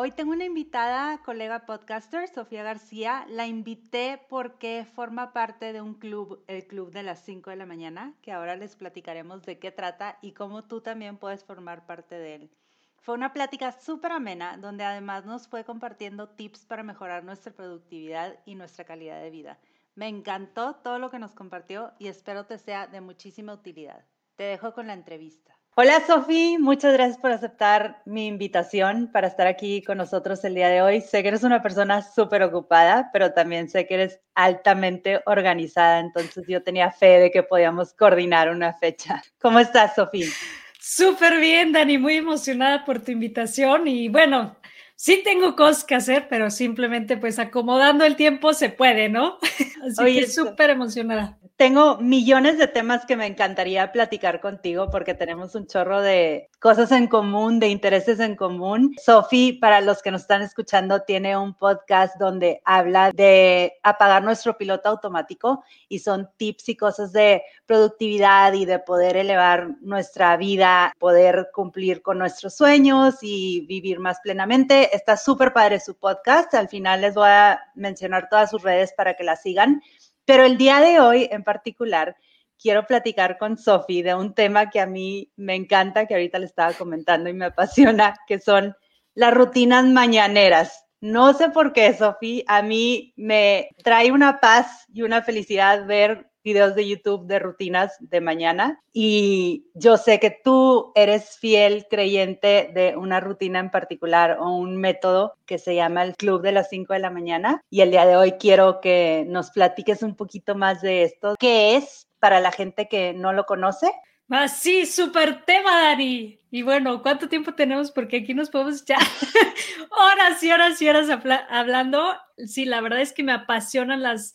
Hoy tengo una invitada, colega podcaster, Sofía García. La invité porque forma parte de un club, el Club de las 5 de la mañana, que ahora les platicaremos de qué trata y cómo tú también puedes formar parte de él. Fue una plática súper amena, donde además nos fue compartiendo tips para mejorar nuestra productividad y nuestra calidad de vida. Me encantó todo lo que nos compartió y espero te sea de muchísima utilidad. Te dejo con la entrevista. Hola Sofi, muchas gracias por aceptar mi invitación para estar aquí con nosotros el día de hoy. Sé que eres una persona súper ocupada, pero también sé que eres altamente organizada, entonces yo tenía fe de que podíamos coordinar una fecha. ¿Cómo estás, Sofi? Súper bien, Dani, muy emocionada por tu invitación y bueno, sí tengo cosas que hacer, pero simplemente pues acomodando el tiempo se puede, ¿no? Así Oye, que súper emocionada. Tengo millones de temas que me encantaría platicar contigo porque tenemos un chorro de cosas en común, de intereses en común. Sofi, para los que nos están escuchando, tiene un podcast donde habla de apagar nuestro piloto automático y son tips y cosas de productividad y de poder elevar nuestra vida, poder cumplir con nuestros sueños y vivir más plenamente. Está súper padre su podcast. Al final les voy a mencionar todas sus redes para que la sigan. Pero el día de hoy en particular, quiero platicar con Sofi de un tema que a mí me encanta, que ahorita le estaba comentando y me apasiona, que son las rutinas mañaneras. No sé por qué, Sofi, a mí me trae una paz y una felicidad ver videos de YouTube de rutinas de mañana y yo sé que tú eres fiel creyente de una rutina en particular o un método que se llama el Club de las 5 de la mañana y el día de hoy quiero que nos platiques un poquito más de esto. ¿Qué es para la gente que no lo conoce? Ah, sí, súper tema, Dani. Y bueno, ¿cuánto tiempo tenemos? Porque aquí nos podemos echar horas y horas y horas hablando. Sí, la verdad es que me apasionan las,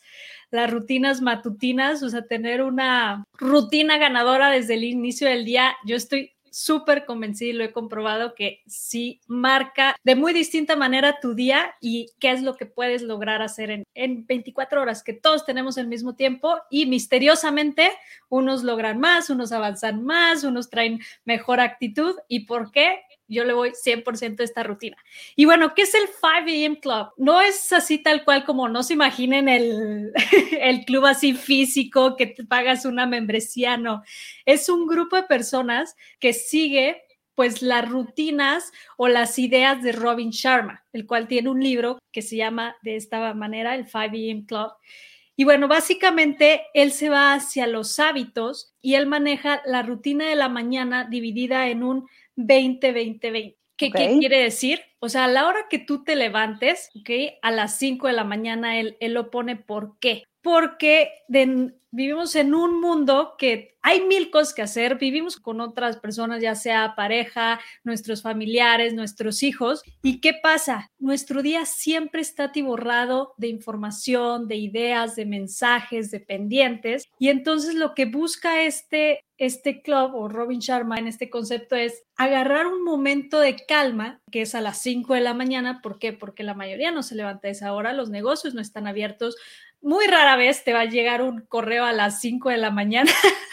las rutinas matutinas, o sea, tener una rutina ganadora desde el inicio del día. Yo estoy súper convencida y lo he comprobado que sí marca de muy distinta manera tu día y qué es lo que puedes lograr hacer en, en 24 horas, que todos tenemos el mismo tiempo y misteriosamente unos logran más, unos avanzan más, unos traen mejor actitud. ¿Y por qué? Yo le voy 100% a esta rutina. Y bueno, ¿qué es el 5 a.m. Club? No es así tal cual como no se imaginen el, el club así físico que te pagas una membresía, no. Es un grupo de personas que sigue pues las rutinas o las ideas de Robin Sharma, el cual tiene un libro que se llama de esta manera, el 5 a.m. Club. Y bueno, básicamente él se va hacia los hábitos y él maneja la rutina de la mañana dividida en un 20-20-20. ¿Qué, ¿Qué, quiere decir? O sea, a la hora que tú te levantes, ¿ok? A las 5 de la mañana él, él lo pone ¿por qué? Porque vivimos en un mundo que hay mil cosas que hacer, vivimos con otras personas, ya sea pareja, nuestros familiares, nuestros hijos. ¿Y qué pasa? Nuestro día siempre está atiborrado de información, de ideas, de mensajes, de pendientes. Y entonces lo que busca este este club o Robin Sharma en este concepto es agarrar un momento de calma, que es a las 5 de la mañana. ¿Por qué? Porque la mayoría no se levanta a esa hora, los negocios no están abiertos. Muy rara vez te va a llegar un correo a las 5 de la mañana.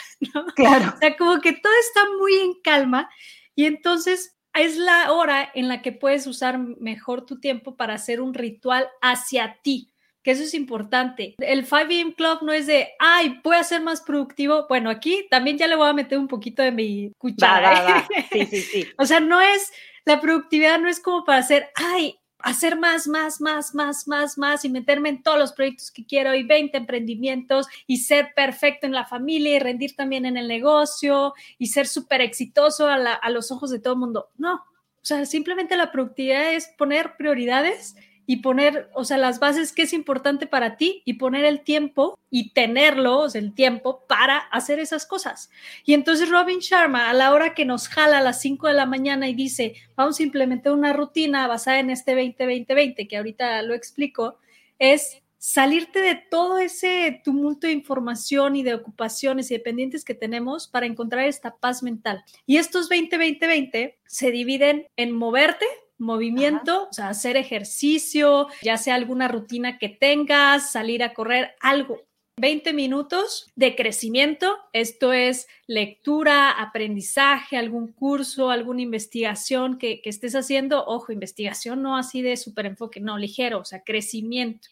Claro. O sea, como que todo está muy en calma y entonces es la hora en la que puedes usar mejor tu tiempo para hacer un ritual hacia ti que eso es importante. El 5 AM Club no es de, ay, voy a ser más productivo. Bueno, aquí también ya le voy a meter un poquito de mi cuchara. ¿eh? Sí, sí, sí. o sea, no es, la productividad no es como para hacer, ay, hacer más, más, más, más, más, más y meterme en todos los proyectos que quiero y 20 emprendimientos y ser perfecto en la familia y rendir también en el negocio y ser súper exitoso a, los ojos de todo el mundo. No, o sea, simplemente la productividad es poner prioridades y poner, o sea, las bases que es importante para ti y poner el tiempo y tenerlo, el tiempo para hacer esas cosas. Y entonces Robin Sharma, a la hora que nos jala a las 5 de la mañana y dice, vamos a implementar una rutina basada en este 20-20-20, que ahorita lo explico, es salirte de todo ese tumulto de información y de ocupaciones y dependientes que tenemos para encontrar esta paz mental. Y estos 20-20-20 se dividen en moverte, movimiento, o sea, hacer ejercicio, ya sea alguna rutina que tengas, salir a correr, algo. 20 minutos de crecimiento, esto es lectura, aprendizaje, algún curso, alguna investigación que, que estés haciendo. Ojo, investigación no así de súper enfoque, no, ligero, o sea, crecimiento.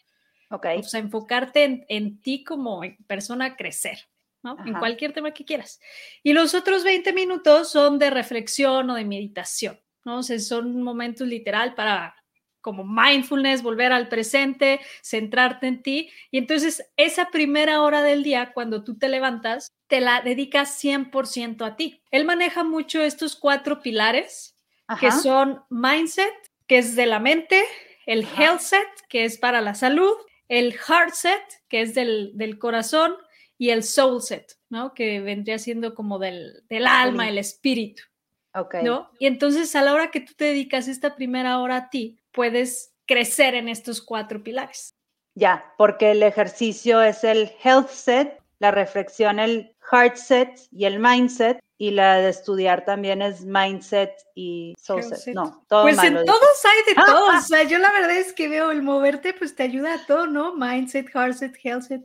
Ok. O sea, enfocarte en, ti como persona a crecer, ¿no? En cualquier tema que quieras. Y los otros 20 minutos son de reflexión o de meditación, ¿no? O sea, son momentos literal para como mindfulness, volver al presente, centrarte en ti. Y entonces esa primera hora del día, cuando tú te levantas, te la dedicas 100% a ti. Él maneja mucho estos cuatro pilares, que son mindset, que es de la mente, el health set, que es para la salud, el heart set, que es del, corazón, y el soul set, ¿no? Que vendría siendo como del, alma, el espíritu. Ok. ¿no? Y entonces a la hora que tú te dedicas esta primera hora a ti, puedes crecer en estos cuatro pilares. Ya, porque el ejercicio es el health set, la reflexión el heart set y el mindset, y la de estudiar también es mindset y soul set. No, todo Pues en todos hay de todos. o sea, yo la verdad es que veo el moverte, pues te ayuda a todo, ¿no? Mindset, heart set, health set.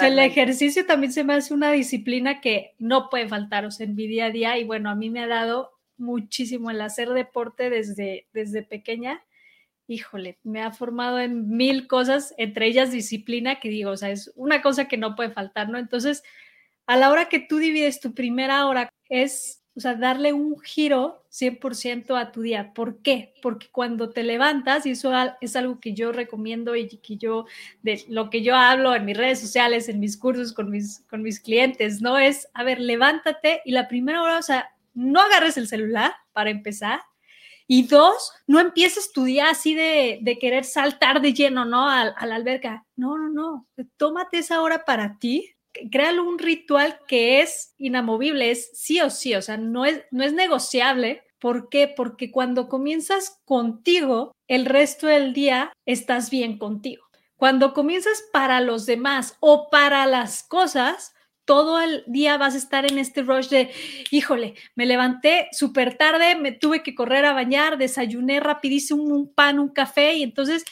El ejercicio también se me hace una disciplina que no puede faltar, o sea, en mi día a día. Y bueno, a mí me ha dado muchísimo el hacer deporte desde, desde pequeña. Híjole, me ha formado en mil cosas, entre ellas disciplina, que digo, o sea, es una cosa que no puede faltar, ¿no? Entonces, a la hora que tú divides tu primera hora es, o sea, darle un giro 100% a tu día. ¿Por qué? Porque cuando te levantas, y eso es algo que yo recomiendo y que yo, de lo que yo hablo en mis redes sociales, en mis cursos con mis, con mis clientes, ¿no? Es, a ver, levántate y la primera hora, o sea, no agarres el celular para empezar. Y dos, no empieces tu día así de, de querer saltar de lleno, ¿no? A, a la alberca. No, no, no. Tómate esa hora para ti, créalo un ritual que es inamovible, es sí o sí, o sea, no es, no es negociable. ¿Por qué? Porque cuando comienzas contigo, el resto del día estás bien contigo. Cuando comienzas para los demás o para las cosas, todo el día vas a estar en este rush de, híjole, me levanté súper tarde, me tuve que correr a bañar, desayuné rapidísimo un pan, un café y entonces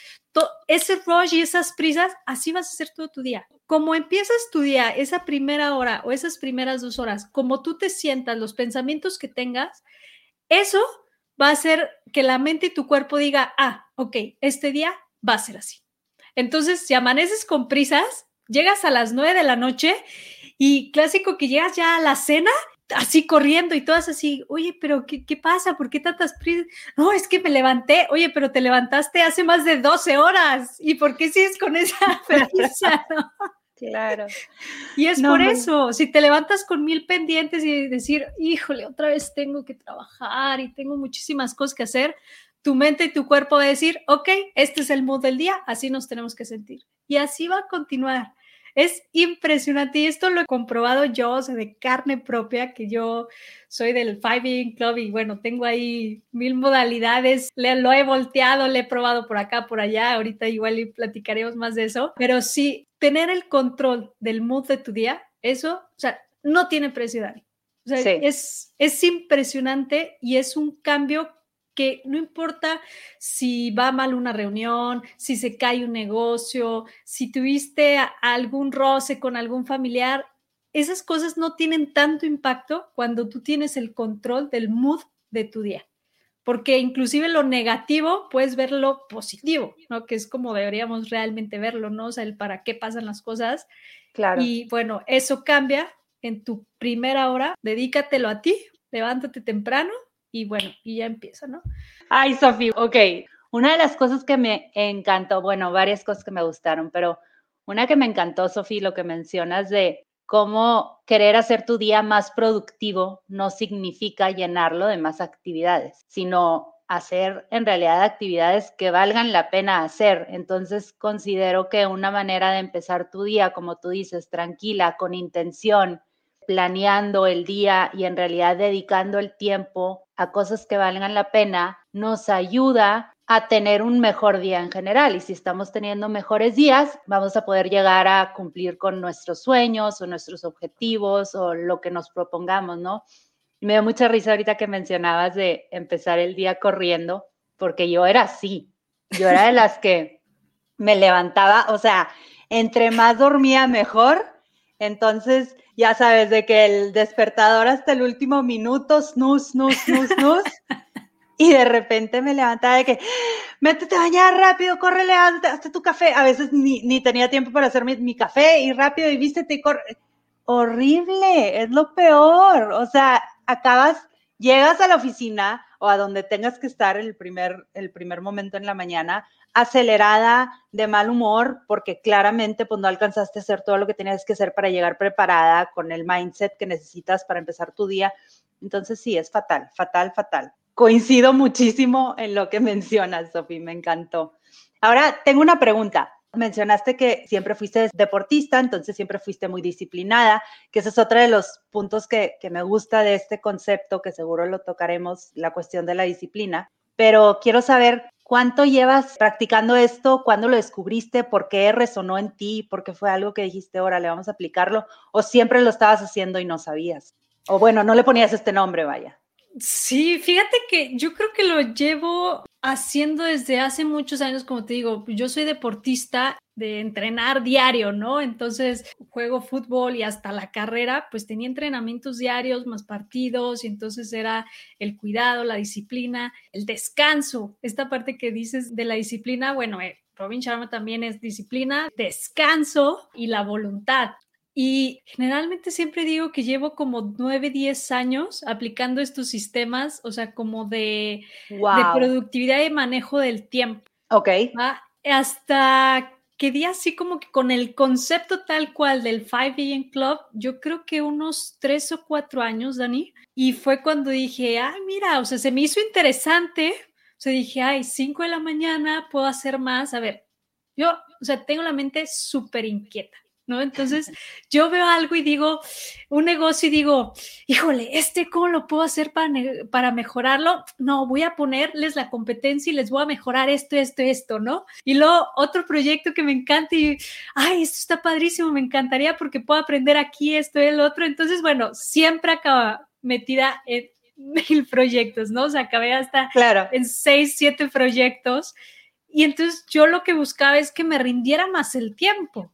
ese rush y esas prisas, así vas a hacer todo tu día. Como empiezas tu día, esa primera hora o esas primeras dos horas, como tú te sientas, los pensamientos que tengas, eso va a hacer que la mente y tu cuerpo diga, ah, ok, este día va a ser así. Entonces, si amaneces con prisas, llegas a las nueve de la noche y clásico que llegas ya a la cena así corriendo y todas así, oye, pero ¿qué, qué pasa? ¿Por qué tantas prisas? No, es que me levanté, oye, pero te levantaste hace más de 12 horas. ¿Y por qué sigues con esa prisa? Claro. Y es por eso, si te levantas con mil pendientes y decir, híjole, otra vez tengo que trabajar y tengo muchísimas cosas que hacer, tu mente y tu cuerpo va a decir, ok, este es el mood del día, así nos tenemos que sentir. Y así va a continuar. Es impresionante y esto lo he comprobado yo, o sea, de carne propia, que yo soy del Five Club y bueno, tengo ahí mil modalidades, le, lo he volteado, le he probado por acá, por allá, ahorita igual platicaremos más de eso, pero sí, tener el control del mood de tu día, eso, o sea, no tiene precio, Dani. O sea, es, es impresionante y es un cambio que no importa si va mal una reunión, si se cae un negocio, si tuviste algún roce con algún familiar, esas cosas no tienen tanto impacto cuando tú tienes el control del mood de tu día. Porque inclusive lo negativo puedes verlo positivo, ¿no? Que es como deberíamos realmente verlo, ¿no? O sea, el para qué pasan las cosas. Claro. Y bueno, eso cambia en tu primera hora, dedícatelo a ti, levántate temprano y bueno, y ya empieza, ¿no? Ay, Sofía, ok. Una de las cosas que me encantó, bueno, varias cosas que me gustaron, pero una que me encantó, Sofía, lo que mencionas de cómo querer hacer tu día más productivo no significa llenarlo de más actividades, sino hacer en realidad actividades que valgan la pena hacer. Entonces considero que una manera de empezar tu día, como tú dices, tranquila, con intención, planeando el día y en realidad dedicando el tiempo a cosas que valgan la pena, nos ayuda a tener un mejor día en general. Y si estamos teniendo mejores días, vamos a poder llegar a cumplir con nuestros sueños o nuestros objetivos o lo que nos propongamos, ¿no? Me dio mucha risa ahorita que mencionabas de empezar el día corriendo, porque yo era así. Yo era de las que me levantaba, o sea, entre más dormía mejor. Entonces, ya sabes, de que el despertador hasta el último minuto, snus, snus, snus, snus. Y de repente me levantaba de que, métete a bañar rápido, córrele, hazte, tu café. A veces ni, ni tenía tiempo para hacer mi, mi, café y rápido y vístete y corre. Horrible, es lo peor. O sea, acabas, llegas a la oficina o a donde tengas que estar el primer, el primer momento en la mañana, acelerada, de mal humor, porque claramente pues no alcanzaste a hacer todo lo que tenías que hacer para llegar preparada con el mindset que necesitas para empezar tu día. Entonces sí, es fatal, fatal, fatal coincido muchísimo en lo que mencionas, Sofi, me encantó. Ahora, tengo una pregunta. Mencionaste que siempre fuiste deportista, entonces siempre fuiste muy disciplinada, que ese es otro de los puntos que, que me gusta de este concepto, que seguro lo tocaremos, la cuestión de la disciplina. Pero quiero saber cuánto llevas practicando esto, cuándo lo descubriste, por qué resonó en ti, por qué fue algo que dijiste, ahora le vamos a aplicarlo, o siempre lo estabas haciendo y no sabías. O bueno, no le ponías este nombre, vaya. Sí, fíjate que yo creo que lo llevo haciendo desde hace muchos años, como te digo, yo soy deportista de entrenar diario, ¿no? Entonces juego fútbol y hasta la carrera, pues tenía entrenamientos diarios, más partidos, y entonces era el cuidado, la disciplina, el descanso. Esta parte que dices de la disciplina, bueno, eh, Robin Sharma también es disciplina, descanso y la voluntad. Y generalmente siempre digo que llevo como 9, 10 años aplicando estos sistemas, o sea, como de, productividad y manejo del tiempo. Ok. Hasta que di así como que con el concepto tal cual del 5 AM Club, yo creo que unos 3 o 4 años, Dani. Y fue cuando dije, ay, mira, o sea, se me hizo interesante. O sea, dije, ay, 5 de la mañana, puedo hacer más. A ver, yo, o sea, tengo la mente súper inquieta. ¿No? Entonces yo veo algo y digo, un negocio y digo, híjole, este, ¿cómo lo puedo hacer para, para mejorarlo? No, voy a ponerles la competencia y les voy a mejorar esto, esto, esto, ¿no? Y luego otro proyecto que me encanta y, ay, esto está padrísimo, me encantaría porque puedo aprender aquí esto el otro. Entonces, bueno, siempre acaba metida en mil proyectos, ¿no? O sea, acabé hasta claro. en seis, siete proyectos. Y entonces yo lo que buscaba es que me rindiera más el tiempo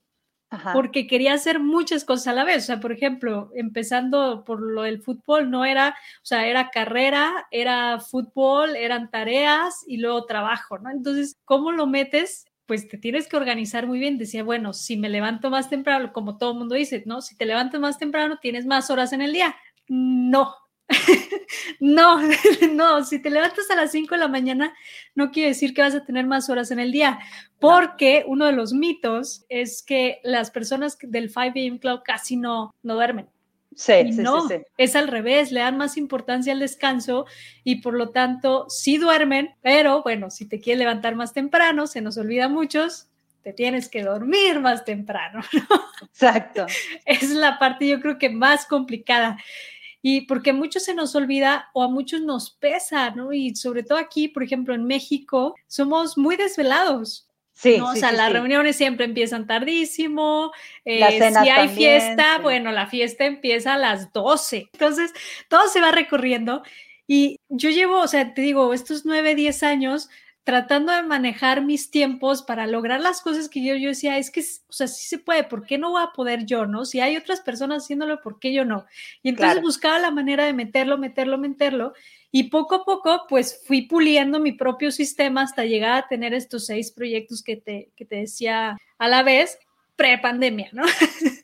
porque quería hacer muchas cosas a la vez. O sea, por ejemplo, empezando por lo del fútbol, no era, o sea, era carrera, era fútbol, eran tareas y luego trabajo, ¿no? Entonces, ¿cómo lo metes? Pues te tienes que organizar muy bien. Decía, bueno, si me levanto más temprano, como todo el mundo dice, ¿no? Si te levantas más temprano, tienes más horas en el día. No, no, no, si te levantas a las 5 de la mañana, no quiere decir que vas a tener más horas en el día, porque uno de los mitos es que las personas del 5 AM Club casi no, no duermen. Sí, sí, no, sí, es al revés, le dan más importancia al descanso y por lo tanto sí duermen, pero bueno, si te quieres levantar más temprano, se nos olvida a muchos, te tienes que dormir más temprano. Exacto. Es la parte yo creo que más complicada. Y porque a muchos se nos olvida o a muchos nos pesa, ¿no? Y sobre todo aquí, por ejemplo, en México, somos muy desvelados. Sí, ¿no? o sea, las reuniones siempre empiezan tardísimo. Eh, si hay fiesta, bueno, la fiesta empieza a las 12. Entonces, todo se va recorriendo. Y yo llevo, o sea, te digo, estos 9, 10 años tratando de manejar mis tiempos para lograr las cosas que yo, yo decía, es que, o sea, sí se puede, ¿por qué no voy a poder yo, no? Si hay otras personas haciéndolo, ¿por qué yo no? Y entonces buscaba la manera de meterlo, meterlo, meterlo, y poco a poco, pues fui puliendo mi propio sistema hasta llegar a tener estos seis proyectos que te, que te decía a la vez, pre-pandemia, ¿no?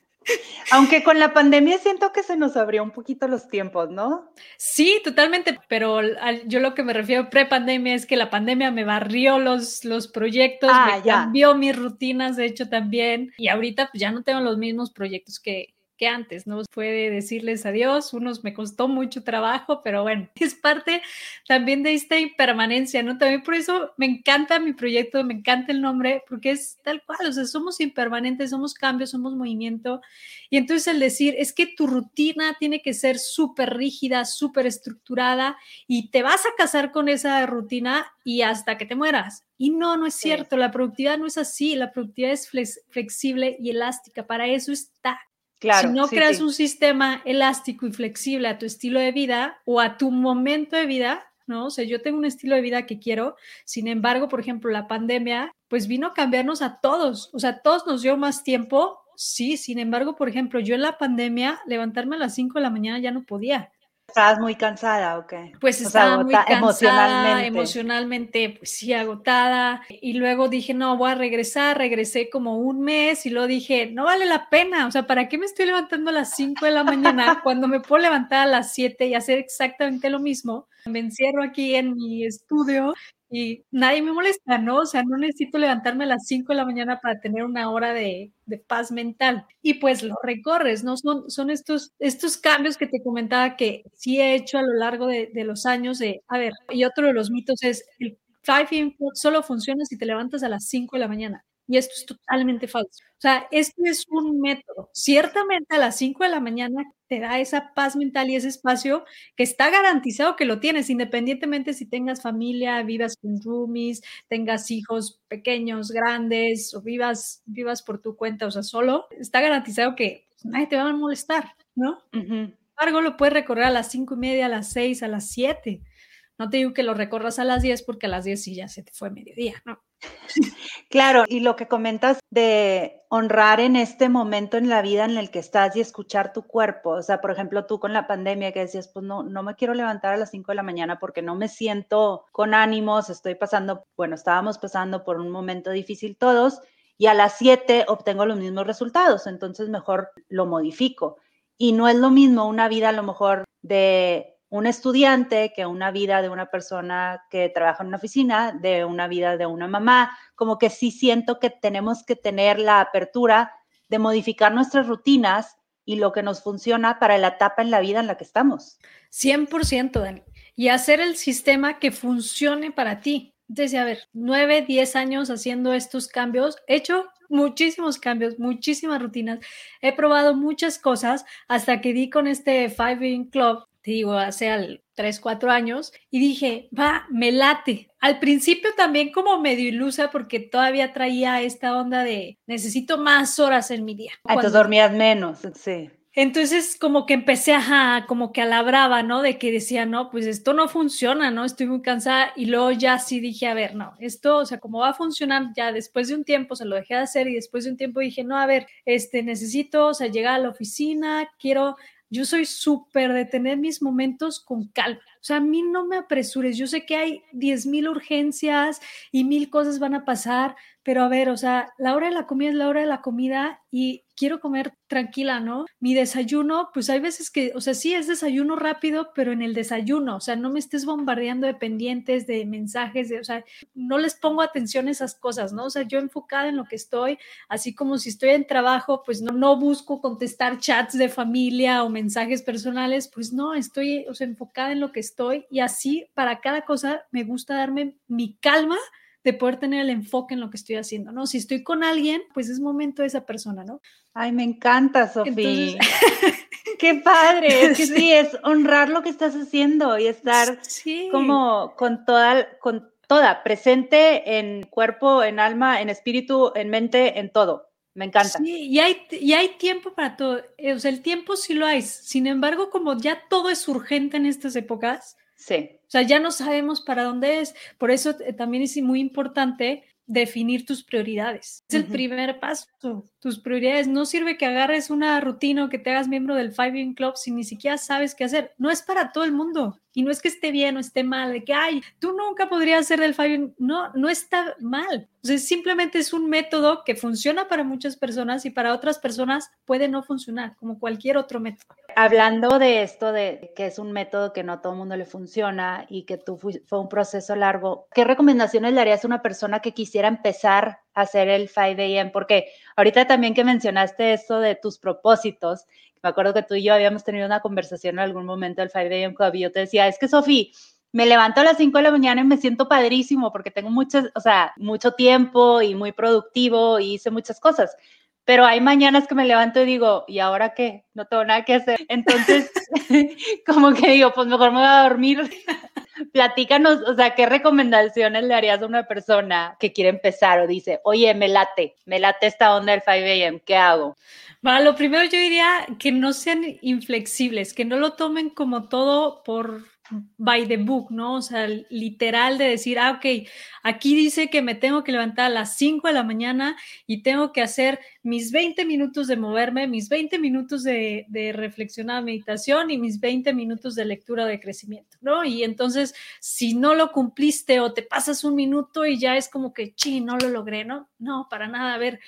Aunque con la pandemia siento que se nos abrió un poquito los tiempos, ¿no? Sí, totalmente, pero yo lo que me refiero pre-pandemia es que la pandemia me barrió los, los proyectos, ah, me cambió mis rutinas, de hecho también, y ahorita pues ya no tengo los mismos proyectos que, que antes, ¿no? Fue decirles adiós, unos me costó mucho trabajo, pero bueno, es parte también de esta impermanencia, ¿no? También por eso me encanta mi proyecto, me encanta el nombre, porque es tal cual, o sea, somos impermanentes, somos cambios, somos movimiento. Y entonces el decir, es que tu rutina tiene que ser súper rígida, súper estructurada y te vas a casar con esa rutina y hasta que te mueras. Y no, no es cierto, la productividad no es así, la productividad es flexible y elástica, para eso está. Claro, si no creas un sistema elástico y flexible a tu estilo de vida o a tu momento de vida, ¿no? O sea, yo tengo un estilo de vida que quiero, sin embargo, por ejemplo, la pandemia, pues vino a cambiarnos a todos, o sea, todos nos dio más tiempo, sí, sin embargo, por ejemplo, yo en la pandemia, levantarme a las 5 de la mañana ya no podía. ¿Estabas muy cansada o qué? Pues estaba muy cansada, emocionalmente. emocionalmente, pues sí, agotada. Y luego dije, no, voy a regresar. Regresé como un mes y luego dije, no vale la pena. O sea, ¿para qué me estoy levantando a las 5 de la mañana cuando me puedo levantar a las 7 y hacer exactamente lo mismo? Me encierro aquí en mi estudio y nadie me molesta, ¿no? O sea, no necesito levantarme a las 5 de la mañana para tener una hora de, de, paz mental. Y pues lo recorres, ¿no? Son, son estos, estos cambios que te comentaba que sí he hecho a lo largo de, de los años de, a ver, y otro de los mitos es, el 5 solo funciona si te levantas a las 5 de la mañana. Y esto es totalmente falso. O sea, esto es un método. Ciertamente a las 5 de la mañana te da esa paz mental y ese espacio que está garantizado que lo tienes, independientemente si tengas familia, vivas con roomies, tengas hijos pequeños, grandes o vivas, vivas por tu cuenta, o sea, solo, está garantizado que pues, nadie te va a molestar, ¿no? Sin embargo, lo puedes recorrer a las cinco y media, a las seis, a las siete. No te digo que lo recorras a las 10 porque a las 10 sí ya se te fue mediodía, ¿no? Claro, y lo que comentas de honrar en este momento en la vida en el que estás y escuchar tu cuerpo, o sea, por ejemplo, tú con la pandemia que decías, pues no, no me quiero levantar a las 5 de la mañana porque no me siento con ánimos, estoy pasando, bueno, estábamos pasando por un momento difícil todos y a las 7 obtengo los mismos resultados, entonces mejor lo modifico. Y no es lo mismo una vida a lo mejor de un estudiante que una vida de una persona que trabaja en una oficina, de una vida de una mamá, como que sí siento que tenemos que tener la apertura de modificar nuestras rutinas y lo que nos funciona para la etapa en la vida en la que estamos. 100%, Dani. Y hacer el sistema que funcione para ti. Entonces, a ver, nueve, diez años haciendo estos cambios, he hecho muchísimos cambios, muchísimas rutinas, he probado muchas cosas hasta que di con este Five In Club digo, hace 3, 4 años, y dije, va, me late. Al principio también como medio ilusa porque todavía traía esta onda de necesito más horas en mi día. Ah, entonces dormías menos, sí. Entonces como que empecé a, como que a la brava, ¿no? De que decía, no, pues esto no funciona, ¿no? Estoy muy cansada y luego ya sí dije, a ver, no, esto, o sea, como va a funcionar ya después de un tiempo, se lo dejé de hacer y después de un tiempo dije, no, a ver, este, necesito, o sea, llegar a la oficina, quiero yo soy súper de tener mis momentos con calma. O sea, a mí no me apresures. Yo sé que hay 10 mil urgencias y mil cosas van a pasar, pero a ver, o sea, la hora de la comida es la hora de la comida y quiero comer tranquila, ¿no? Mi desayuno, pues hay veces que, o sea, sí es desayuno rápido, pero en el desayuno, o sea, no me estés bombardeando de pendientes, de mensajes, de, o sea, no les pongo atención a esas cosas, ¿no? O sea, yo enfocada en lo que estoy, así como si estoy en trabajo, pues no, no busco contestar chats de familia o mensajes personales, pues no, estoy, o sea, enfocada en lo que estoy y así para cada cosa me gusta darme mi calma de poder tener el enfoque en lo que estoy haciendo, ¿no? Si estoy con alguien, pues es momento de esa persona, ¿no? Ay, me encanta, Sofía. Qué padre, es que sí. es honrar lo que estás haciendo y estar como con toda, con toda, presente en cuerpo, en alma, en espíritu, en mente, en todo. Me encanta. Sí, y hay, y hay tiempo para todo. Eh, o sea, el tiempo sí lo hay. Sin embargo, como ya todo es urgente en estas épocas, sí. O sea, ya no sabemos para dónde es. Por eso eh, también es muy importante definir tus prioridades. Es el primer paso. Tus prioridades. No sirve que agarres una rutina o que te hagas miembro del Five In Club si ni siquiera sabes qué hacer. No es para todo el mundo. Y no es que esté bien o esté mal, de que, ay, tú nunca podrías ser del In. No, no está mal. Simplemente es un método que funciona para muchas personas y para otras personas puede no funcionar, como cualquier otro método. Hablando de esto, de que es un método que no todo el mundo le funciona y que tú fue un proceso largo, ¿qué recomendaciones le harías a una persona que quisiera empezar hacer el 5 a.m.? Porque ahorita también que mencionaste esto de tus propósitos, me acuerdo que tú y yo habíamos tenido una conversación en algún momento del 5 a.m. y yo te decía, es que Sofi, me levanto a las 5 de la mañana y me siento padrísimo porque tengo mucho, o sea, mucho tiempo y muy productivo y hice muchas cosas. Pero hay mañanas que me levanto y digo, ¿y ahora qué? No tengo nada que hacer. Entonces, como que digo, pues mejor me voy a dormir. Platícanos, o sea, ¿qué recomendaciones le harías a una persona que quiere empezar o dice, oye, me late, me late esta onda del 5 a.m., ¿qué hago? Bueno, lo primero yo diría que no sean inflexibles, que no lo tomen como todo por by the book, ¿no? O sea, literal de decir, ah, ok, aquí dice que me tengo que levantar a las 5 de la mañana y tengo que hacer mis 20 minutos de moverme, mis 20 minutos de, de reflexionar, meditación y mis 20 minutos de lectura de crecimiento, ¿no? Y entonces, si no lo cumpliste o te pasas un minuto y ya es como que, sí, no lo logré, ¿no? No, para nada. A ver,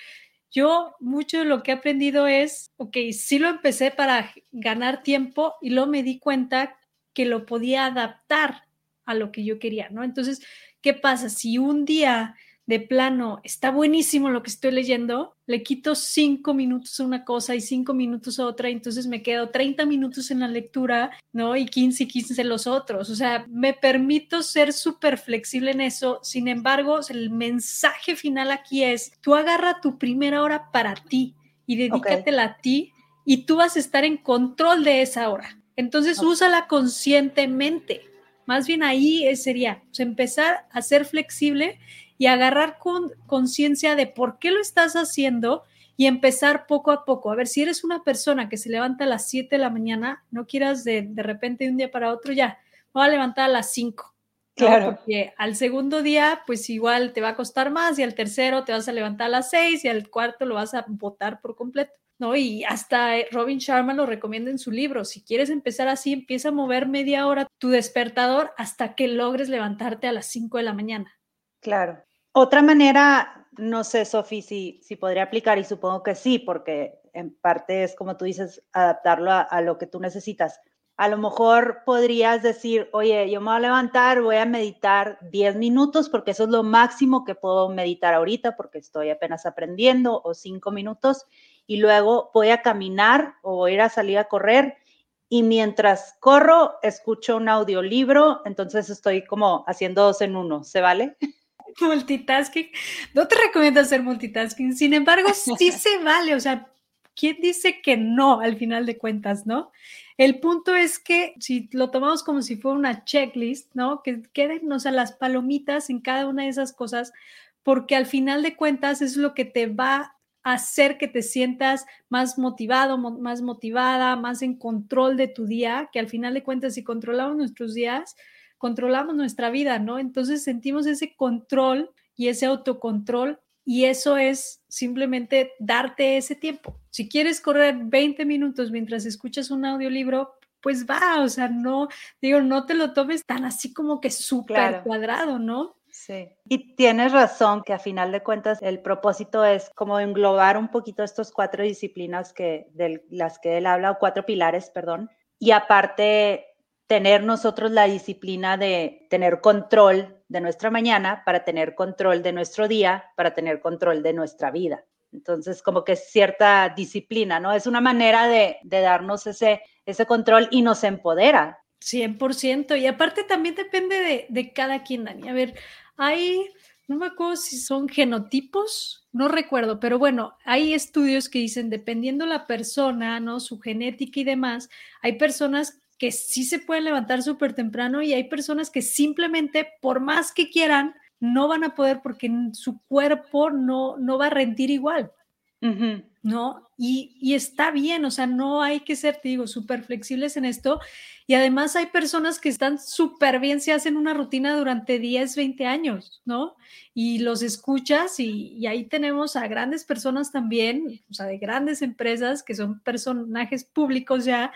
yo mucho de lo que he aprendido es, ok, sí lo empecé para ganar tiempo y luego me di cuenta que lo podía adaptar a lo que yo quería, ¿no? Entonces, ¿qué pasa? Si un día de plano está buenísimo lo que estoy leyendo, le quito cinco minutos a una cosa y cinco minutos a otra, entonces me quedo 30 minutos en la lectura, ¿no? Y 15 y 15 en los otros. O sea, me permito ser súper flexible en eso. Sin embargo, el mensaje final aquí es, tú agarra tu primera hora para ti y dedícatela a ti y tú vas a estar en control de esa hora. Entonces, úsala conscientemente. Más bien ahí sería pues, empezar a ser flexible y agarrar con conciencia de por qué lo estás haciendo y empezar poco a poco. A ver, si eres una persona que se levanta a las 7 de la mañana, no quieras de, de repente de un día para otro, ya, voy a levantar a las 5. Claro. Porque al segundo día, pues igual te va a costar más y al tercero te vas a levantar a las 6 y al cuarto lo vas a botar por completo. ¿No? Y hasta eh, Robin Sharma lo recomienda en su libro. Si quieres empezar así, empieza a mover media hora tu despertador hasta que logres levantarte a las 5 de la mañana. Claro. Otra manera, no sé, Sofi, si, si podría aplicar, y supongo que sí, porque en parte es como tú dices, adaptarlo a, a lo que tú necesitas. A lo mejor podrías decir, oye, yo me voy a levantar, voy a meditar 10 minutos porque eso es lo máximo que puedo meditar ahorita porque estoy apenas aprendiendo o 5 minutos y luego voy a caminar o voy a ir a salir a correr y mientras corro escucho un audiolibro, entonces estoy como haciendo dos en uno, ¿se vale? Multitasking. No te recomiendo hacer multitasking, sin embargo, sí se vale, o sea, ¿quién dice que no al final de cuentas, no? El punto es que si lo tomamos como si fuera una checklist, ¿no? Que queden, o sea, las palomitas en cada una de esas cosas, porque al final de cuentas es lo que te va hacer que te sientas más motivado, más motivada, más en control de tu día, que al final de cuentas si controlamos nuestros días, controlamos nuestra vida, ¿no? Entonces sentimos ese control y ese autocontrol y eso es simplemente darte ese tiempo. Si quieres correr 20 minutos mientras escuchas un audiolibro, pues va, o sea, no, digo, no te lo tomes tan así como que súper cuadrado, ¿no? Sí, y tienes razón que a final de cuentas el propósito es como englobar un poquito estos cuatro disciplinas que de las que él habla, o cuatro pilares, perdón, y aparte tener nosotros la disciplina de tener control de nuestra mañana para tener control de nuestro día, para tener control de nuestra vida. Entonces, como que es cierta disciplina, ¿no? Es una manera de, de darnos ese, ese control y nos empodera. 100%. Y aparte también depende de, de cada quien, Dani. A ver, hay, no me acuerdo si son genotipos, no recuerdo, pero bueno, hay estudios que dicen, dependiendo la persona, ¿no? Su genética y demás, hay personas que sí se pueden levantar súper temprano y hay personas que simplemente, por más que quieran, no van a poder porque su cuerpo no, no va a rendir igual. ¿No? Y, y, está bien, o sea, no hay que ser, te digo, súper flexibles en esto. Y además hay personas que están súper bien si hacen una rutina durante 10, 20 años, ¿no? Y los escuchas y, y, ahí tenemos a grandes personas también, o sea, de grandes empresas que son personajes públicos ya,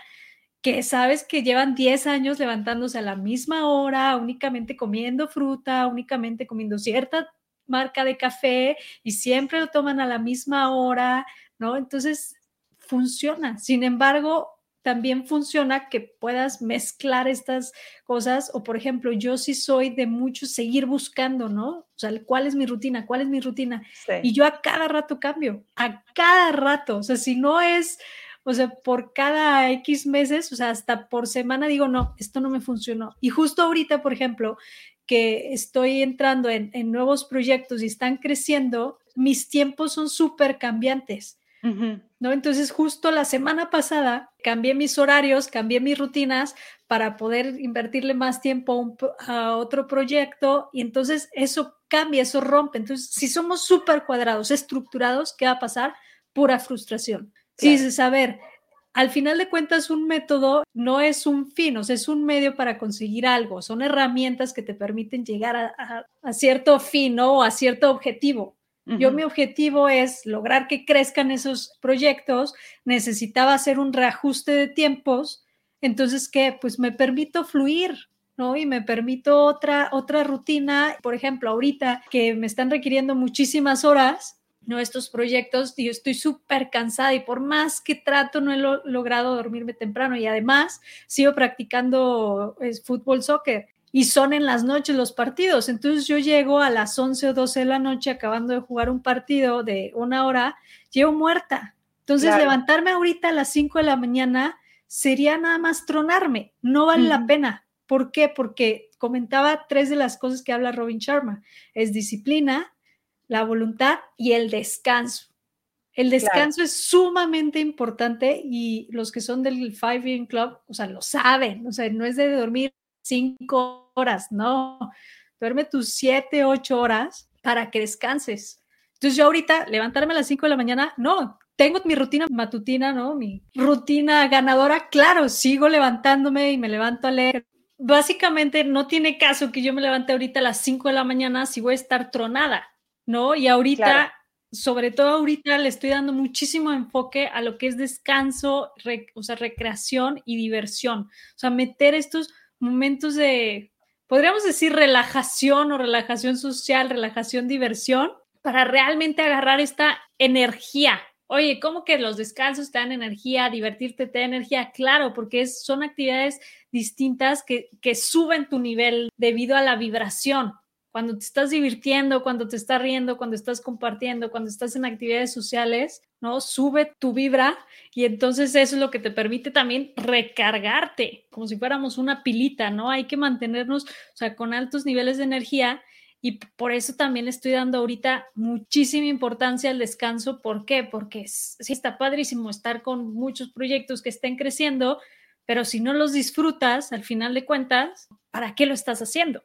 que sabes que llevan 10 años levantándose a la misma hora, únicamente comiendo fruta, únicamente comiendo cierta marca de café y siempre lo toman a la misma hora, ¿no? Entonces, funciona. Sin embargo, también funciona que puedas mezclar estas cosas o por ejemplo, yo sí soy de mucho seguir buscando, ¿no? O sea, ¿cuál es mi rutina? ¿Cuál es mi rutina? Y yo a cada rato cambio, a cada rato, o sea, si no es, o sea, por cada X meses, o sea, hasta por semana digo, no, esto no me funcionó. Y justo ahorita, por ejemplo, que estoy entrando en, en nuevos proyectos y están creciendo, mis tiempos son súper cambiantes. ¿no? Entonces, justo la semana pasada cambié mis horarios, cambié mis rutinas para poder invertirle más tiempo a, otro proyecto y entonces eso cambia, eso rompe. Entonces, si somos súper cuadrados, estructurados, ¿qué va a pasar? Pura frustración. Sí, es saber, al final de cuentas, un método no es un fin, o sea, es un medio para conseguir algo, son herramientas que te permiten llegar a, a cierto fin o a cierto objetivo. Yo mi objetivo es lograr que crezcan esos proyectos, necesitaba hacer un reajuste de tiempos, entonces que pues me permito fluir, ¿no? Y me permito otra otra rutina, por ejemplo, ahorita que me están requiriendo muchísimas horas, ¿no? Estos proyectos, yo estoy súper cansada y por más que trato no he logrado dormirme temprano y además sigo practicando es, fútbol, soccer y son en las noches los partidos. Entonces yo llego a las 11 o 12 de la noche acabando de jugar un partido de una hora, llego muerta. Entonces levantarme ahorita a las 5 de la mañana sería nada más tronarme, no vale la pena. ¿Por qué? Porque comentaba tres de las cosas que habla Robin Sharma. Es disciplina, la voluntad y el descanso. El descanso es sumamente importante y los que son del Five Year Club, o sea, lo saben, o sea, no es de dormir cinco horas, no, duerme tus siete, ocho horas para que descanses. Entonces yo ahorita levantarme a las cinco de la mañana, no, tengo mi rutina matutina, ¿no? Mi rutina ganadora, claro, sigo levantándome y me levanto a leer. Básicamente no tiene caso que yo me levante ahorita a las cinco de la mañana si voy a estar tronada, ¿no? Y ahorita, sobre todo ahorita, le estoy dando muchísimo enfoque a lo que es descanso, o sea, recreación y diversión. O sea, meter estos momentos de podríamos decir relajación o relajación social, relajación, diversión, para realmente agarrar esta energía. Oye, ¿cómo que los descansos te dan energía, divertirte te da energía? Claro, porque son actividades distintas que, que suben tu nivel debido a la vibración cuando te estás divirtiendo, cuando te estás riendo, cuando estás compartiendo, cuando estás en actividades sociales, ¿no? Sube tu vibra y entonces eso es lo que te permite también recargarte, como si fuéramos una pilita, ¿no? Hay que mantenernos, o sea, con altos niveles de energía y por eso también estoy dando ahorita muchísima importancia al descanso. ¿Por qué? Porque sí está padrísimo estar con muchos proyectos que estén creciendo, pero si no los disfrutas, al final de cuentas, ¿para qué lo estás haciendo?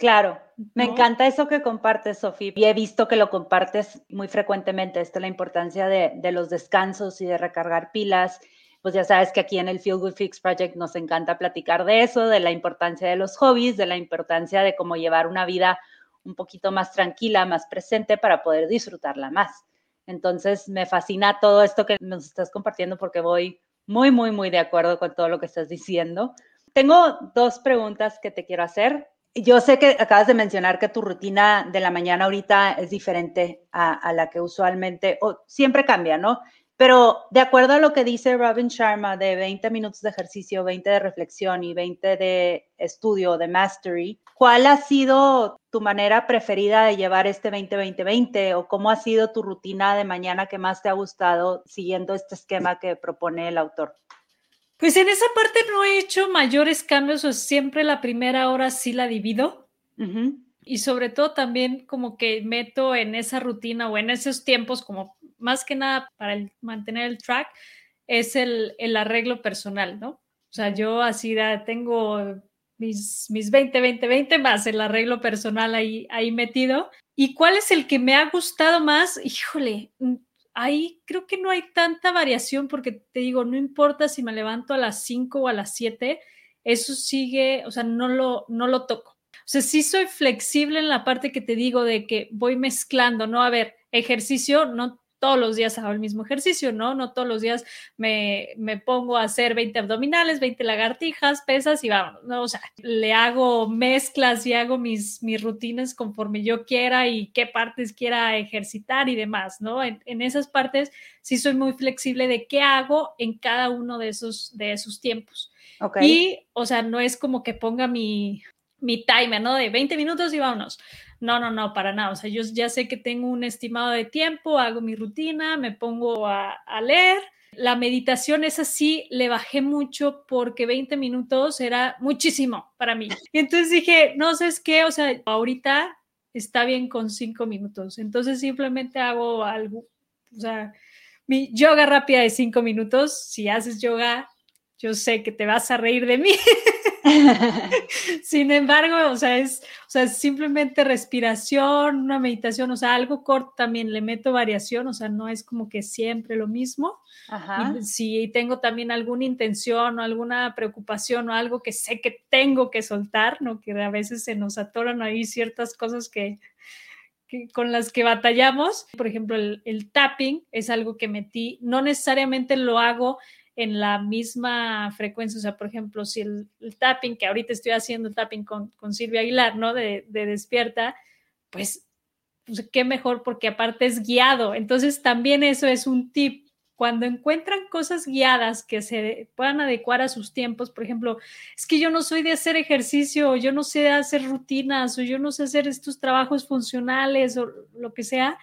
Claro, me encanta eso que compartes, Sofía, y he visto que lo compartes muy frecuentemente, esta la importancia de, de, los descansos y de recargar pilas. Pues ya sabes que aquí en el Feel Good Fix Project nos encanta platicar de eso, de la importancia de los hobbies, de la importancia de cómo llevar una vida un poquito más tranquila, más presente para poder disfrutarla más. Entonces, me fascina todo esto que nos estás compartiendo porque voy muy, muy, muy de acuerdo con todo lo que estás diciendo. Tengo dos preguntas que te quiero hacer. Yo sé que acabas de mencionar que tu rutina de la mañana ahorita es diferente a, la que usualmente, o siempre cambia, ¿no? Pero de acuerdo a lo que dice Robin Sharma de 20 minutos de ejercicio, 20 de reflexión y 20 de estudio, de mastery, ¿cuál ha sido tu manera preferida de llevar este 20-20-20 o cómo ha sido tu rutina de mañana que más te ha gustado siguiendo este esquema que propone el autor? Pues en esa parte no he hecho mayores cambios, o siempre la primera hora sí la divido. Y sobre todo también como que meto en esa rutina o en esos tiempos, como más que nada para mantener el track, es el, arreglo personal, ¿no? O sea, yo así tengo mis, mis 20, 20, 20 más el arreglo personal ahí, ahí metido. ¿Y cuál es el que me ha gustado más? Híjole, ahí creo que no hay tanta variación porque te digo, no importa si me levanto a las 5 o a las 7, eso sigue, o sea, no lo, no lo toco. O sea, sí soy flexible en la parte que te digo de que voy mezclando, ¿no? A ver, ejercicio, no, todos los días hago el mismo ejercicio, ¿no? No todos los días me, me pongo a hacer 20 abdominales, 20 lagartijas, pesas y vamos, ¿no? O sea, le hago mezclas y hago mis, mis rutinas conforme yo quiera y qué partes quiera ejercitar y demás, ¿no? En, en esas partes sí soy muy flexible de qué hago en cada uno de esos, de esos tiempos. Okay. Y, o sea, no es como que ponga mi, mi timer, ¿no? De 20 minutos y vámonos. No, no, no, para nada. O sea, yo ya sé que tengo un estimado de tiempo, hago mi rutina, me pongo a, leer. La meditación es así, le bajé mucho porque 20 minutos era muchísimo para mí. Y entonces dije, no sé qué, o sea, ahorita está bien con 5 minutos. Entonces simplemente hago algo, o sea, mi yoga rápida de 5 minutos. Si haces yoga, yo sé que te vas a reír de mí. Sin embargo, o sea, es, o sea, simplemente respiración, una meditación, o sea, algo corto también le meto variación, o sea, no es como que siempre lo mismo. si tengo también alguna intención o alguna preocupación o algo que sé que tengo que soltar, ¿no? Que a veces se nos atoran ahí ciertas cosas que, con las que batallamos. Por ejemplo, el, el, tapping es algo que metí, no necesariamente lo hago en la misma frecuencia. O sea, por ejemplo, si el, tapping, que ahorita estoy haciendo tapping con, con Silvia Aguilar, ¿no? De, de despierta, pues, pues, qué mejor porque aparte es guiado. Entonces, también eso es un tip. Cuando encuentran cosas guiadas que se puedan adecuar a sus tiempos, por ejemplo, es que yo no soy de hacer ejercicio, yo no sé hacer rutinas, o yo no sé hacer estos trabajos funcionales o lo que sea,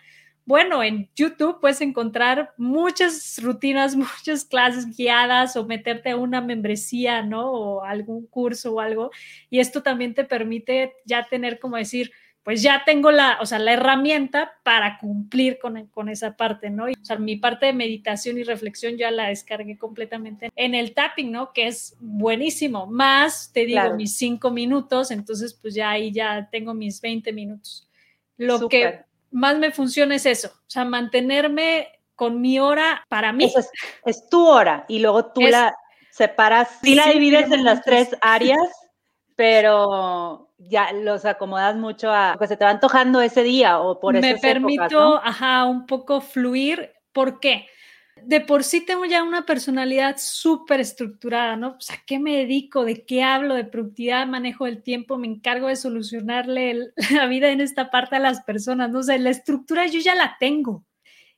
bueno, en YouTube puedes encontrar muchas rutinas, muchas clases guiadas o meterte a una membresía, ¿no? O algún curso o algo. Y esto también te permite ya tener como decir, pues ya tengo la, o sea, la herramienta para cumplir con, con esa parte, ¿no? o sea, mi parte de meditación y reflexión ya la descargué completamente en el tapping, ¿no? Que es buenísimo. Más, te digo, mis cinco minutos, entonces pues ya ahí ya tengo mis 20 minutos. Lo que más me funciona es eso, o sea, mantenerme con mi hora para mí. es, tu hora y luego tú la separas, sí la divides en las tres áreas, pero ya los acomodas mucho a que se te va antojando ese día o por eso. Me permito, ajá, un poco fluir. ¿Por qué? De por sí tengo ya una personalidad súper estructurada, ¿no? O sea, ¿qué me dedico? ¿De qué hablo? De productividad, manejo del tiempo, me encargo de solucionarle la vida en esta parte a las personas, ¿no? O sea, la estructura yo ya la tengo.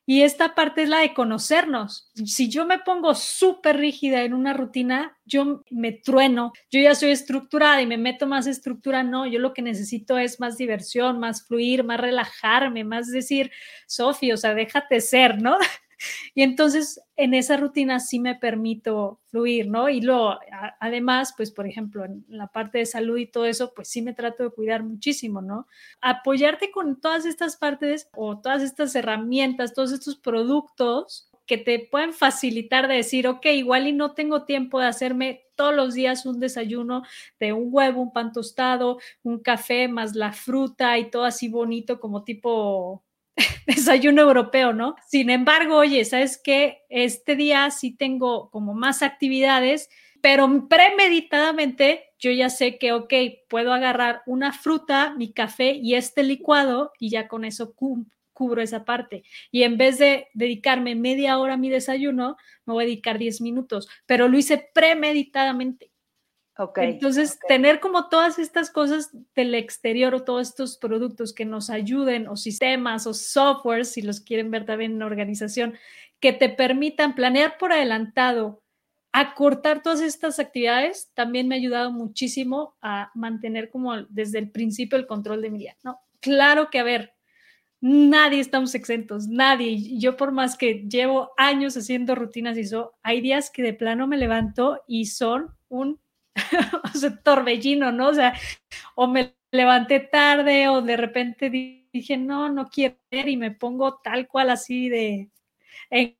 Y esta parte es la de conocernos. Si yo me pongo súper rígida en una rutina, yo me trueno. Yo ya soy estructurada y me meto más estructura. No, yo lo que necesito es más diversión, más fluir, más relajarme, más decir, Sofía, o sea, déjate ser, ¿no? Y entonces en esa rutina sí me permito fluir, ¿no? Y luego, además, pues, por ejemplo, en la parte de salud y todo eso, pues sí me trato de cuidar muchísimo, ¿no? Apoyarte con todas estas partes o todas estas herramientas, todos estos productos que te pueden facilitar de decir, ok, igual y no tengo tiempo de hacerme todos los días un desayuno de un huevo, un pan tostado, un café, más la fruta y todo así bonito como tipo desayuno europeo, ¿no? Sin embargo, oye, ¿sabes qué? Este día sí tengo como más actividades, pero premeditadamente yo ya sé que, ok, puedo agarrar una fruta, mi café y este licuado y ya con eso cubro esa parte. Y en vez de dedicarme media hora a mi desayuno, me voy a dedicar 10 minutos, pero lo hice premeditadamente. Entonces, tener como todas estas cosas del exterior o todos estos productos que nos ayuden o sistemas o softwares, si los quieren ver también en organización, que te permitan planear por adelantado, acortar todas estas actividades, también me ha ayudado muchísimo a mantener como desde el principio el control de mi día, ¿no? Claro que, a ver, nadie estamos exentos, nadie. Yo por más que llevo años haciendo rutinas y eso, hay días que de plano me levanto y son un o sea, torbellino, ¿no? O sea, o me levanté tarde o de repente dije, no, no quiero ver y me pongo tal cual así de en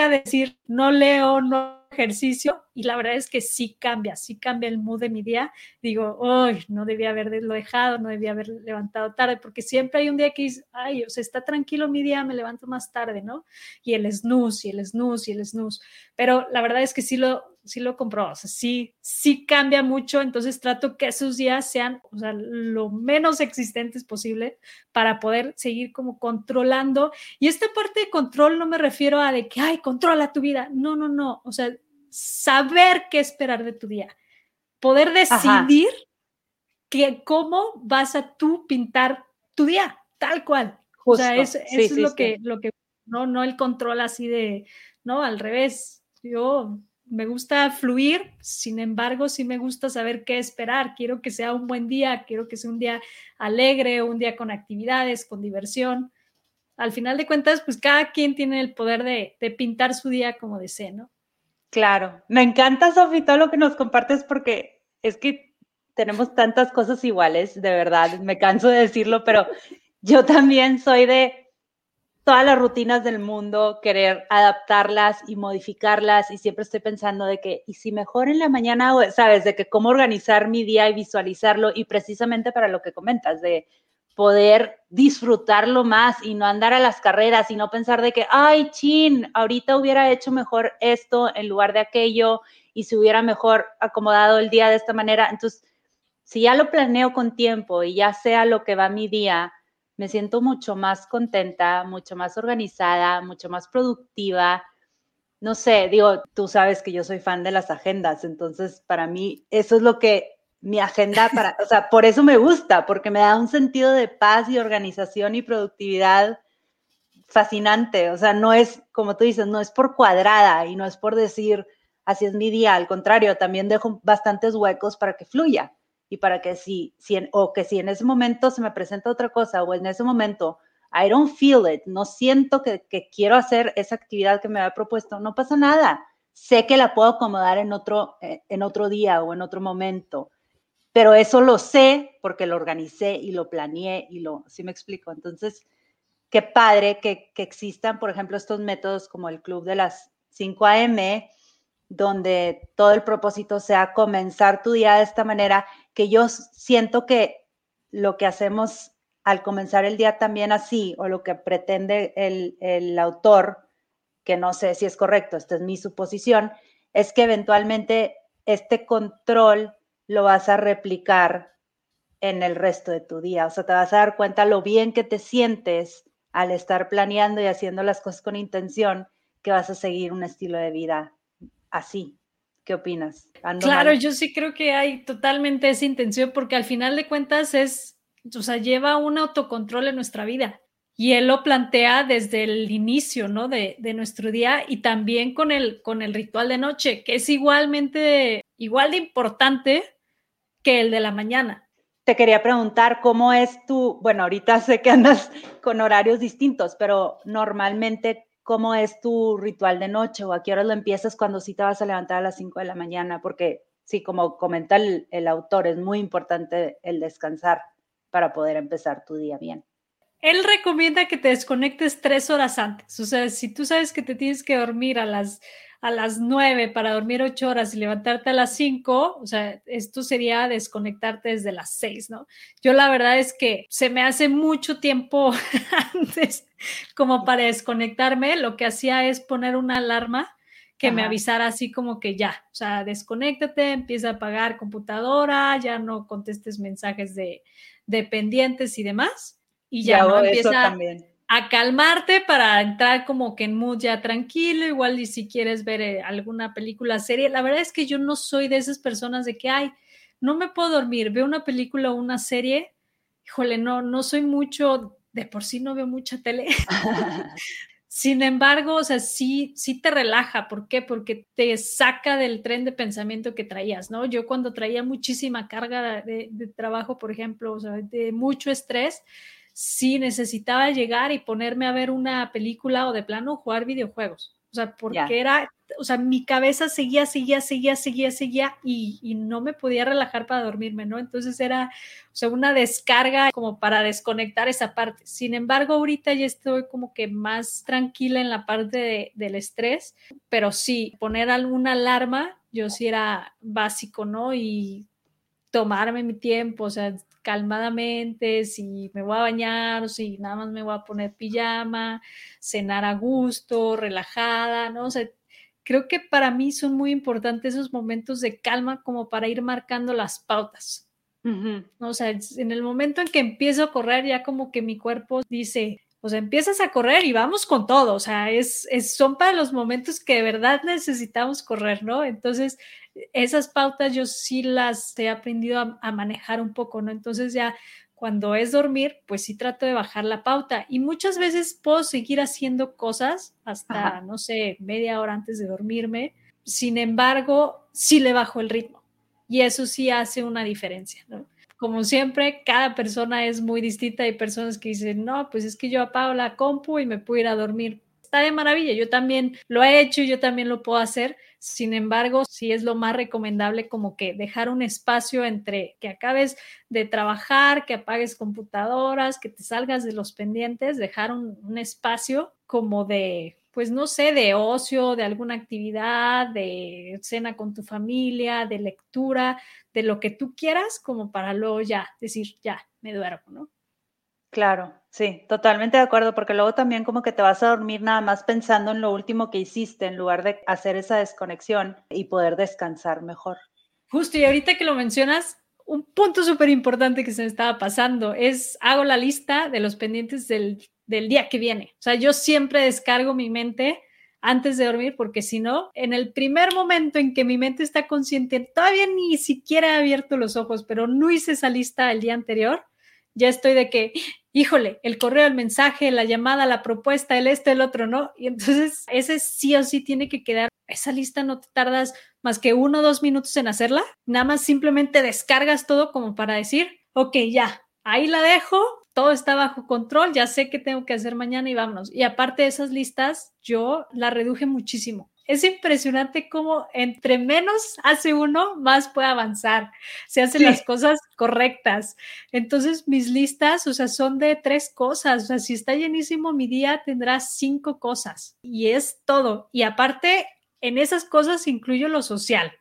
a decir, no leo, no ejercicio, y la verdad es que sí cambia, sí cambia el mood de mi día. Digo, hoy no debía haberlo dejado, no debía haber levantado tarde, porque siempre hay un día que dice, ay, o sea, está tranquilo mi día, me levanto más tarde, ¿no? Y el snooze, y el snooze, y el snooze. Pero la verdad es que sí lo, sí lo compró, o sea, sí, sí cambia mucho, entonces trato que esos días sean, o sea, lo menos existentes posible para poder seguir como controlando. Y esta parte de control no me refiero a de que, ay, controla tu vida, no, no, no, o sea, saber qué esperar de tu día, poder decidir que, cómo vas a tú pintar tu día, tal cual. O sea, eso, es lo, Que, lo que, no, no el control así de, no, al revés. Yo me gusta fluir, sin embargo, sí me gusta saber qué esperar. Quiero que sea un buen día, quiero que sea un día alegre, un día con actividades, con diversión. Al final de cuentas, pues cada quien tiene el poder de, pintar su día como desee, ¿no? Claro, me encanta, Sofi, todo lo que nos compartes porque es que tenemos tantas cosas iguales, de verdad, me canso de decirlo, pero yo también soy de todas las rutinas del mundo, querer adaptarlas y modificarlas y siempre estoy pensando de que, y si mejor en la mañana, sabes, de que cómo organizar mi día y visualizarlo y precisamente para lo que comentas, de poder disfrutarlo más y no andar a las carreras y no pensar de que, ay, chin, ahorita hubiera hecho mejor esto en lugar de aquello y si hubiera mejor acomodado el día de esta manera. Entonces, si ya lo planeo con tiempo y ya sea lo que va mi día, me siento mucho más contenta, mucho más organizada, mucho más productiva. No sé, digo, tú sabes que yo soy fan de las agendas, entonces para mí eso es lo que mi agenda para, o sea, por eso me gusta, porque me da un sentido de paz y organización y productividad fascinante. O sea, no es, como tú dices, no es por cuadrada y no es por decir, así es mi día, al contrario, también dejo bastantes huecos para que fluya y para que si, si en, o que si en ese momento se me presenta otra cosa o en ese momento I don't feel it, no siento que, que quiero hacer esa actividad que me había propuesto, no pasa nada. Sé que la puedo acomodar en otro, eh, en otro día o en otro momento, pero eso lo sé porque lo organicé y lo planeé y lo, ¿sí me explico? Entonces, qué padre que, que existan, por ejemplo, estos métodos como el club de las 5 a.m., donde todo el propósito sea comenzar tu día de esta manera, que yo siento que lo que hacemos al comenzar el día también así, o lo que pretende el, autor, que no sé si es correcto, esta es mi suposición, es que eventualmente este control lo vas a replicar en el resto de tu día. O sea, te vas a dar cuenta lo bien que te sientes al estar planeando y haciendo las cosas con intención, que vas a seguir un estilo de vida así. ¿Qué opinas? claro, yo sí creo que hay totalmente esa intención porque al final de cuentas es, o sea, lleva un autocontrol en nuestra vida y él lo plantea desde el inicio, ¿no? De, de, nuestro día y también con el, con el ritual de noche, que es igualmente, igual de importante que el de la mañana. Te quería preguntar cómo es tu, bueno, ahorita sé que andas con horarios distintos, pero normalmente, cómo es tu ritual de noche o a qué hora lo empiezas cuando sí te vas a levantar a las 5 de la mañana, porque sí, como comenta el, el, autor, es muy importante el descansar para poder empezar tu día bien. Él recomienda que te desconectes tres horas antes. O sea, si tú sabes que te tienes que dormir a las, a las 9 para dormir ocho horas y levantarte a las 5, o sea, esto sería desconectarte desde las 6, ¿no? Yo la verdad es que se me hace mucho tiempo antes como para desconectarme, lo que hacía es poner una alarma que me avisara así como que ya, o sea, desconéctate, empieza a apagar computadora, ya no contestes mensajes de, pendientes y demás, y ya, no empieza a calmarte para entrar como que en mood ya tranquilo, igual y si quieres ver eh, alguna película, serie, la verdad es que yo no soy de esas personas de que, ay, no me puedo dormir, veo una película o una serie, híjole, no, no soy mucho de por sí no veo mucha tele. Sin embargo, o sea, sí, sí te relaja. ¿Por qué? Porque te saca del tren de pensamiento que traías, ¿no? Yo cuando traía muchísima carga de, trabajo, por ejemplo, o sea, de mucho estrés, sí necesitaba llegar y ponerme a ver una película o de plano jugar videojuegos. O o sea, porque era, o sea, mi cabeza seguía, seguía, seguía, seguía, seguía y, y, no me podía relajar para dormirme, ¿no? Entonces era, o sea, una descarga como para desconectar esa parte. Sin embargo, ahorita ya estoy como que más tranquila en la parte del estrés, pero sí, poner alguna alarma, yo sí era básico, ¿no? Y tomarme mi tiempo, o sea, calmadamente, si me voy a bañar o si nada más me voy a poner pijama, cenar a gusto, relajada, ¿no? O sea, creo que para mí son muy importantes esos momentos de calma como para ir marcando las pautas. O sea, en el momento en que empiezo a correr, ya como que mi cuerpo dice, o sea, empiezas a correr y vamos con todo, o sea, es, es, son para los momentos que de verdad necesitamos correr, ¿no? Entonces, esas pautas yo sí las he aprendido a, manejar un poco, ¿no? Entonces ya cuando es dormir, pues sí trato de bajar la pauta y muchas veces puedo seguir haciendo cosas hasta, no sé, media hora antes de dormirme. Sin embargo, sí le bajo el ritmo y eso sí hace una diferencia, ¿no? Como siempre, cada persona es muy distinta. Hay personas que dicen, no, pues es que yo apago la compu y me puedo ir a dormir. Está de maravilla, yo también lo he hecho y yo también lo puedo hacer, sin embargo, sí es lo más recomendable como que dejar un espacio entre que acabes de trabajar, que apagues computadoras, que te salgas de los pendientes, dejar un, espacio como de, pues no sé, de ocio, de alguna actividad, de cena con tu familia, de lectura, de lo que tú quieras, como para luego ya decir, ya, me duermo, ¿no? Claro, sí, totalmente de acuerdo, porque luego también como que te vas a dormir nada más pensando en lo último que hiciste en lugar de hacer esa desconexión y poder descansar mejor. Justo, y ahorita que lo mencionas, un punto súper importante que se me estaba pasando es, hago la lista de los pendientes del, del día que viene. O sea, yo siempre descargo mi mente antes de dormir, porque si no, en el primer momento en que mi mente está consciente, todavía ni siquiera he abierto los ojos, pero no hice esa lista el día anterior, ya estoy de que, híjole, el correo, el mensaje, la llamada, la propuesta, el este, el otro, ¿no? Y entonces ese sí o sí tiene que quedar. Esa lista no te tardas más que uno o dos minutos en hacerla. Nada más simplemente descargas todo como para decir, ok, ya, ahí la dejo, todo está bajo control, ya sé qué tengo que hacer mañana y vámonos. Y aparte de esas listas, yo la reduje muchísimo es impresionante cómo entre menos hace uno, más puede avanzar. Se hacen las cosas correctas. Entonces, mis listas, o sea, son de tres cosas. O sea, si está llenísimo mi día, tendrá cinco cosas. Y es todo. Y aparte, en esas cosas incluyo lo social.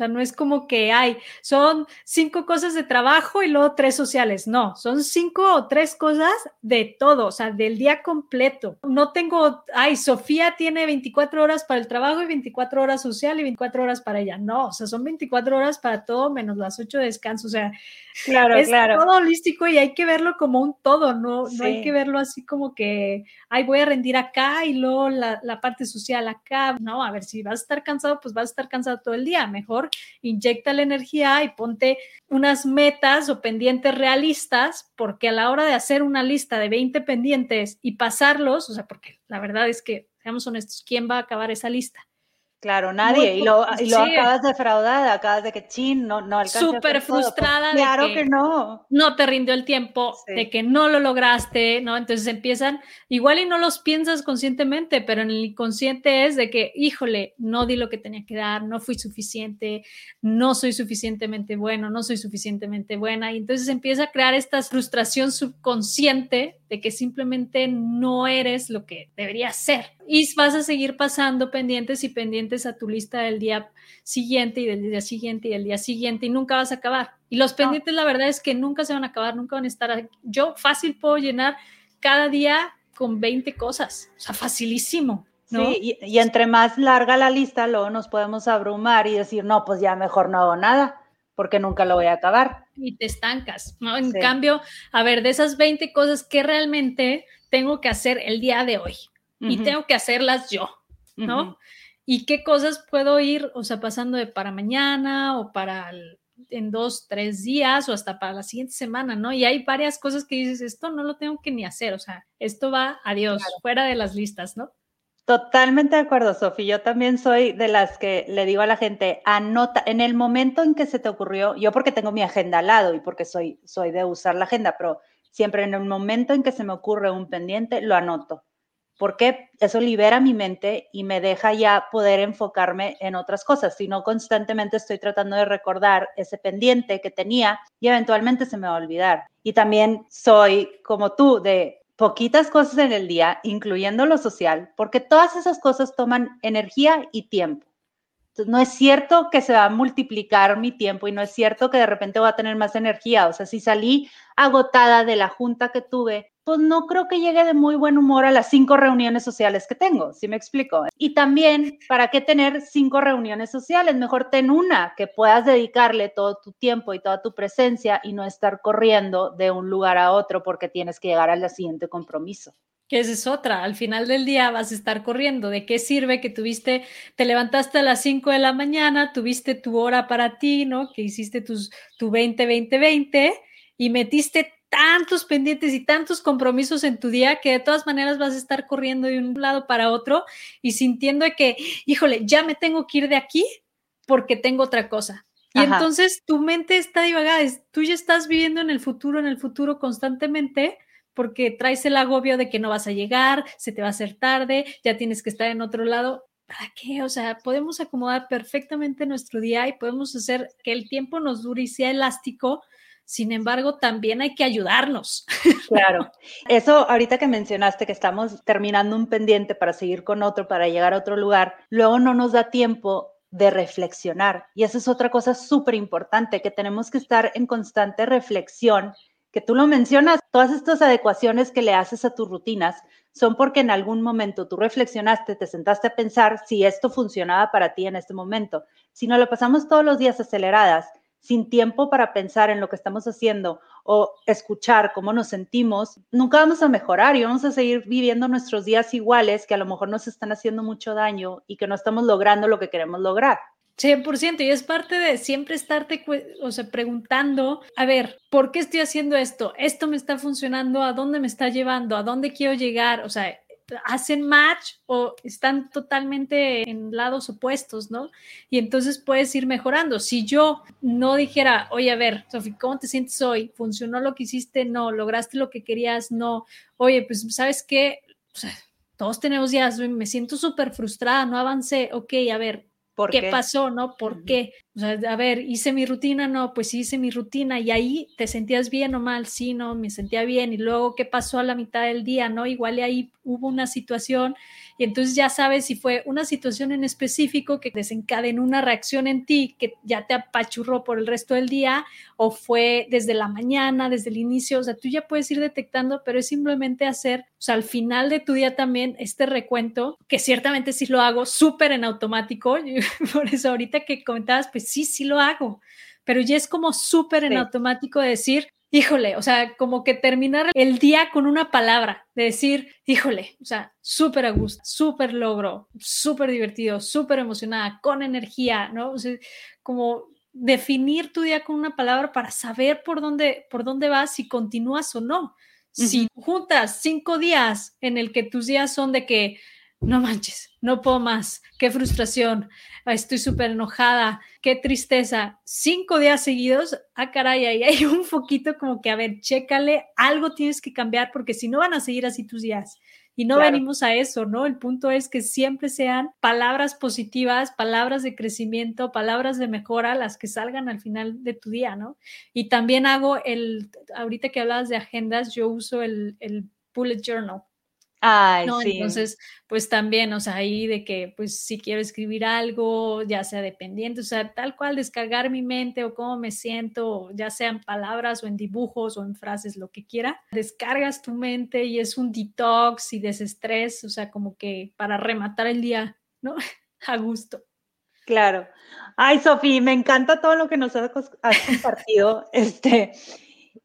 O sea, no es como que hay, son cinco cosas de trabajo y luego tres sociales. No, son cinco o tres cosas de todo, o sea, del día completo. No tengo, ay, Sofía tiene 24 horas para el trabajo y 24 horas social y 24 horas para ella. No, o sea, son 24 horas para todo menos las ocho de descanso. O sea, claro, es todo holístico y hay que verlo como un todo, no, no hay que verlo así como que, ay, voy a rendir acá y luego la, la parte social acá. No, a ver, si vas a estar cansado, pues vas a estar cansado todo el día. Mejor inyecta la energía y ponte unas metas o pendientes realistas, porque a la hora de hacer una lista de 20 pendientes y pasarlos, o sea, porque la verdad es que, seamos honestos, ¿quién va a acabar esa lista? Claro, nadie. y lo, y lo acabas defraudada, acabas de que chin, no, no. Súper pues frustrada. claro que, no. No te rindió el tiempo, de que no lo lograste, ¿no? Entonces empiezan, igual y no los piensas conscientemente, pero en el inconsciente es de que, híjole, no di lo que tenía que dar, no fui suficiente, no soy suficientemente bueno, no soy suficientemente buena. Y entonces empieza a crear esta frustración subconsciente de que simplemente no eres lo que deberías ser. Y vas a seguir pasando pendientes y pendientes a tu lista del día siguiente y del día siguiente y del día siguiente y nunca vas a acabar. Y los pendientes, la verdad es que nunca se van a acabar, nunca van a estar. Yo fácil puedo llenar cada día con 20 cosas, o sea, facilísimo. ¿no? Sí, y, entre más larga la lista, luego nos podemos abrumar y decir, no, pues ya mejor no hago nada porque nunca lo voy a acabar. Y te estancas, ¿no? En cambio, a ver, de esas 20 cosas que realmente tengo que hacer el día de hoy y tengo que hacerlas yo, ¿no? Y qué cosas puedo ir, o sea, pasando de para mañana o para en dos, tres días o hasta para la siguiente semana, ¿no? Y hay varias cosas que dices, esto no lo tengo que ni hacer, o sea, esto va a Dios, fuera de las listas, ¿no? Totalmente de acuerdo, Sofi. Yo también soy de las que le digo a la gente, anota, en el momento en que se te ocurrió, yo porque tengo mi agenda al lado y porque soy, soy de usar la agenda, pero siempre en el momento en que se me ocurre un pendiente, lo anoto. Porque eso libera mi mente y me deja ya poder enfocarme en otras cosas, si no constantemente estoy tratando de recordar ese pendiente que tenía y eventualmente se me va a olvidar. Y también soy como tú de poquitas cosas en el día, incluyendo lo social, porque todas esas cosas toman energía y tiempo. No es cierto que se va a multiplicar mi tiempo y no es cierto que de repente voy a tener más energía. O sea, si salí agotada de la junta que tuve, pues no creo que llegue de muy buen humor a las cinco reuniones sociales que tengo, ¿sí me explico? Y también, ¿para qué tener cinco reuniones sociales? Mejor ten una que puedas dedicarle todo tu tiempo y toda tu presencia y no estar corriendo de un lugar a otro porque tienes que llegar al siguiente compromiso que esa es otra. Al final del día vas a estar corriendo. ¿De qué sirve que tuviste, te levantaste a las 5 de la mañana, tuviste tu hora para ti, ¿no? Que hiciste tus, tu 20, 20, 20 y metiste tantos pendientes y tantos compromisos en tu día que de todas maneras vas a estar corriendo de un lado para otro y sintiendo que, híjole, ya me tengo que ir de aquí porque tengo otra cosa. Y entonces tu mente está divagada, tú ya estás viviendo en el futuro, en el futuro constantemente porque traes el agobio de que no vas a llegar, se te va a hacer tarde, ya tienes que estar en otro lado. ¿Para qué? O sea, podemos acomodar perfectamente nuestro día y podemos hacer que el tiempo nos dure y sea elástico. Sin embargo, también hay que ayudarnos. Claro. Eso ahorita que mencionaste que estamos terminando un pendiente para seguir con otro, para llegar a otro lugar, luego no nos da tiempo de reflexionar. Y esa es otra cosa súper importante, que tenemos que estar en constante reflexión que tú lo mencionas, todas estas adecuaciones que le haces a tus rutinas son porque en algún momento tú reflexionaste, te sentaste a pensar si esto funcionaba para ti en este momento. Si no lo pasamos todos los días aceleradas, sin tiempo para pensar en lo que estamos haciendo o escuchar cómo nos sentimos, nunca vamos a mejorar y vamos a seguir viviendo nuestros días iguales que a lo mejor nos están haciendo mucho daño y que no estamos logrando lo que queremos lograr. 100%, y es parte de siempre estarte, o sea, preguntando, a ver, ¿por qué estoy haciendo esto? ¿Esto me está funcionando? ¿A dónde me está llevando? ¿A dónde quiero llegar? O sea, hacen match o están totalmente en lados opuestos, ¿no? Y entonces puedes ir mejorando. Si yo no dijera, oye, a ver, Sofi, ¿cómo te sientes hoy? ¿Funcionó lo que hiciste? No. ¿Lograste lo que querías? No. Oye, pues, ¿sabes qué? Todos tenemos días, me siento súper frustrada, no avancé. Ok, a ver, qué, pasó, ¿no? ¿Por qué? O sea, a ver, hice mi rutina, no, pues hice mi rutina y ahí te sentías bien o mal, sí, no, me sentía bien y luego qué pasó a la mitad del día, ¿no? Igual ahí hubo una situación y entonces ya sabes si fue una situación en específico que desencadenó una reacción en ti que ya te apachurró por el resto del día o fue desde la mañana, desde el inicio, o sea, tú ya puedes ir detectando, pero es simplemente hacer, o sea, al final de tu día también este recuento, que ciertamente sí lo hago súper en automático, por eso ahorita que comentabas, pues sí, sí lo hago, pero ya es como súper en automático decir, híjole, o sea, como que terminar el día con una palabra, de decir, híjole, o sea, súper a gusto, súper logro, súper divertido, súper emocionada, con energía, ¿no? O sea, como definir tu día con una palabra para saber por dónde, por dónde vas, si continúas o no. Si juntas cinco días en el que tus días son de que no manches, no puedo más, qué frustración, estoy súper enojada, qué tristeza. Cinco días seguidos, ah, caray, ahí hay un poquito como que, a ver, chécale, algo tienes que cambiar porque si no van a seguir así tus días. Y no venimos a eso, ¿no? El punto es que siempre sean palabras positivas, palabras de crecimiento, palabras de mejora, las que salgan al final de tu día, ¿no? Y también hago el, ahorita que hablabas de agendas, yo uso el, el bullet journal Ay, ¿no? sí. Entonces, pues también, o sea, ahí de que, pues si quiero escribir algo, ya sea dependiente, o sea, tal cual descargar mi mente o cómo me siento, ya sea en palabras o en dibujos o en frases, lo que quiera, descargas tu mente y es un detox y desestrés, o sea, como que para rematar el día, ¿no? A gusto. Claro. Ay, Sofía, me encanta todo lo que nos has, compartido. este,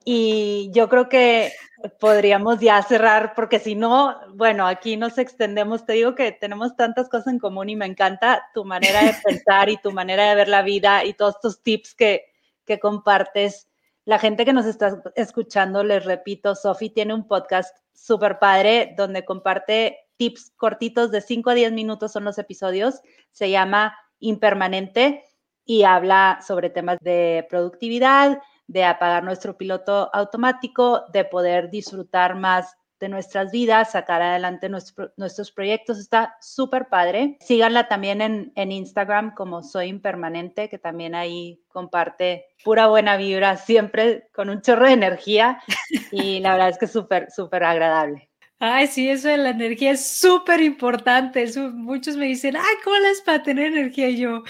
y yo creo que podríamos ya cerrar, porque si no, bueno, aquí nos extendemos. Te digo que tenemos tantas cosas en común y me encanta tu manera de pensar y tu manera de ver la vida y todos tus tips que, que compartes. La gente que nos está escuchando, les repito, Sofi tiene un podcast súper padre donde comparte tips cortitos de 5 a 10 minutos son los episodios. Se llama Impermanente y habla sobre temas de productividad, de apagar nuestro piloto automático, de poder disfrutar más de nuestras vidas, sacar adelante nuestros proyectos. Está súper padre. Síganla también en, en, Instagram como Soy Impermanente, que también ahí comparte pura buena vibra, siempre con un chorro de energía y la verdad es que es súper, súper agradable. Ay, sí, eso de la energía es súper importante. Muchos me dicen, ay, ¿cómo es para tener energía? Y yo,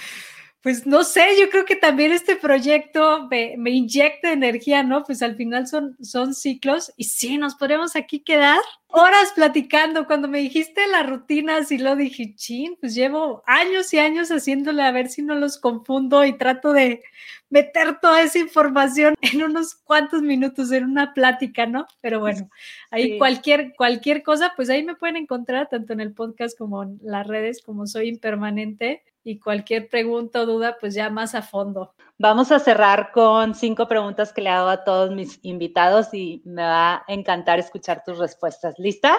pues no sé, yo creo que también este proyecto me, inyecta energía, ¿no? Pues al final son, son ciclos y sí, nos podemos aquí quedar horas platicando. Cuando me dijiste las rutinas y lo dije, chin, pues llevo años y años haciéndole a ver si no los confundo y trato de meter toda esa información en unos cuantos minutos en una plática, ¿no? Pero bueno, ahí cualquier, cualquier cosa, pues ahí me pueden encontrar tanto en el podcast como en las redes, como soy impermanente y cualquier pregunta o duda, pues ya más a fondo. Vamos a cerrar con cinco preguntas que le hago a todos mis invitados y me va a encantar escuchar tus respuestas. ¿Lista?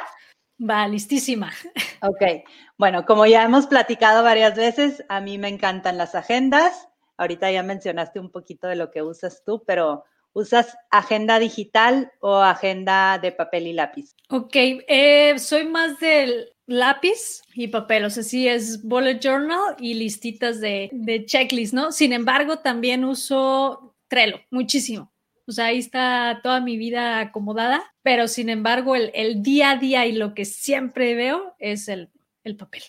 Va, listísima. Ok, bueno, como ya hemos platicado varias veces, a mí me encantan las agendas. Ahorita ya mencionaste un poquito de lo que usas tú, pero ¿usas agenda digital o agenda de papel y lápiz? Ok, eh, soy más del lápiz y papel, o sea, sí es bullet journal y listitas de, de checklist, ¿no? Sin embargo, también uso Trello, muchísimo. O sea, ahí está toda mi vida acomodada, pero sin embargo, el, el día a día y lo que siempre veo es el, el papel.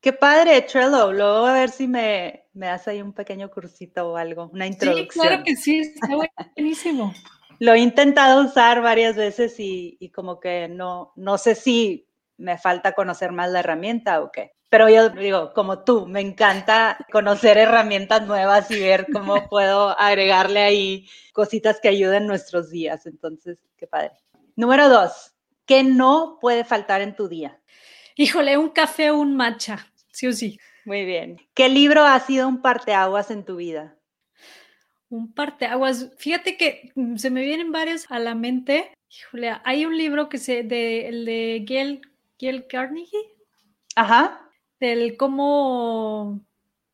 Qué padre, Trello. Luego a ver si me, me das ahí un pequeño cursito o algo, una introducción. Sí, claro que sí, está buenísimo. Lo he intentado usar varias veces y, y como que no, no sé si me falta conocer más la herramienta o qué. Pero yo digo, como tú, me encanta conocer herramientas nuevas y ver cómo puedo agregarle ahí cositas que ayuden nuestros días. Entonces, qué padre. Número dos, ¿qué no puede faltar en tu día? Híjole, un café o un matcha, sí o sí. Muy bien. ¿Qué libro ha sido un parteaguas en tu vida? Un parteaguas. Fíjate que mm, se me vienen varios a la mente. Híjole, hay un libro que se de el de Gail Kiel Carnegie. Ajá. Del cómo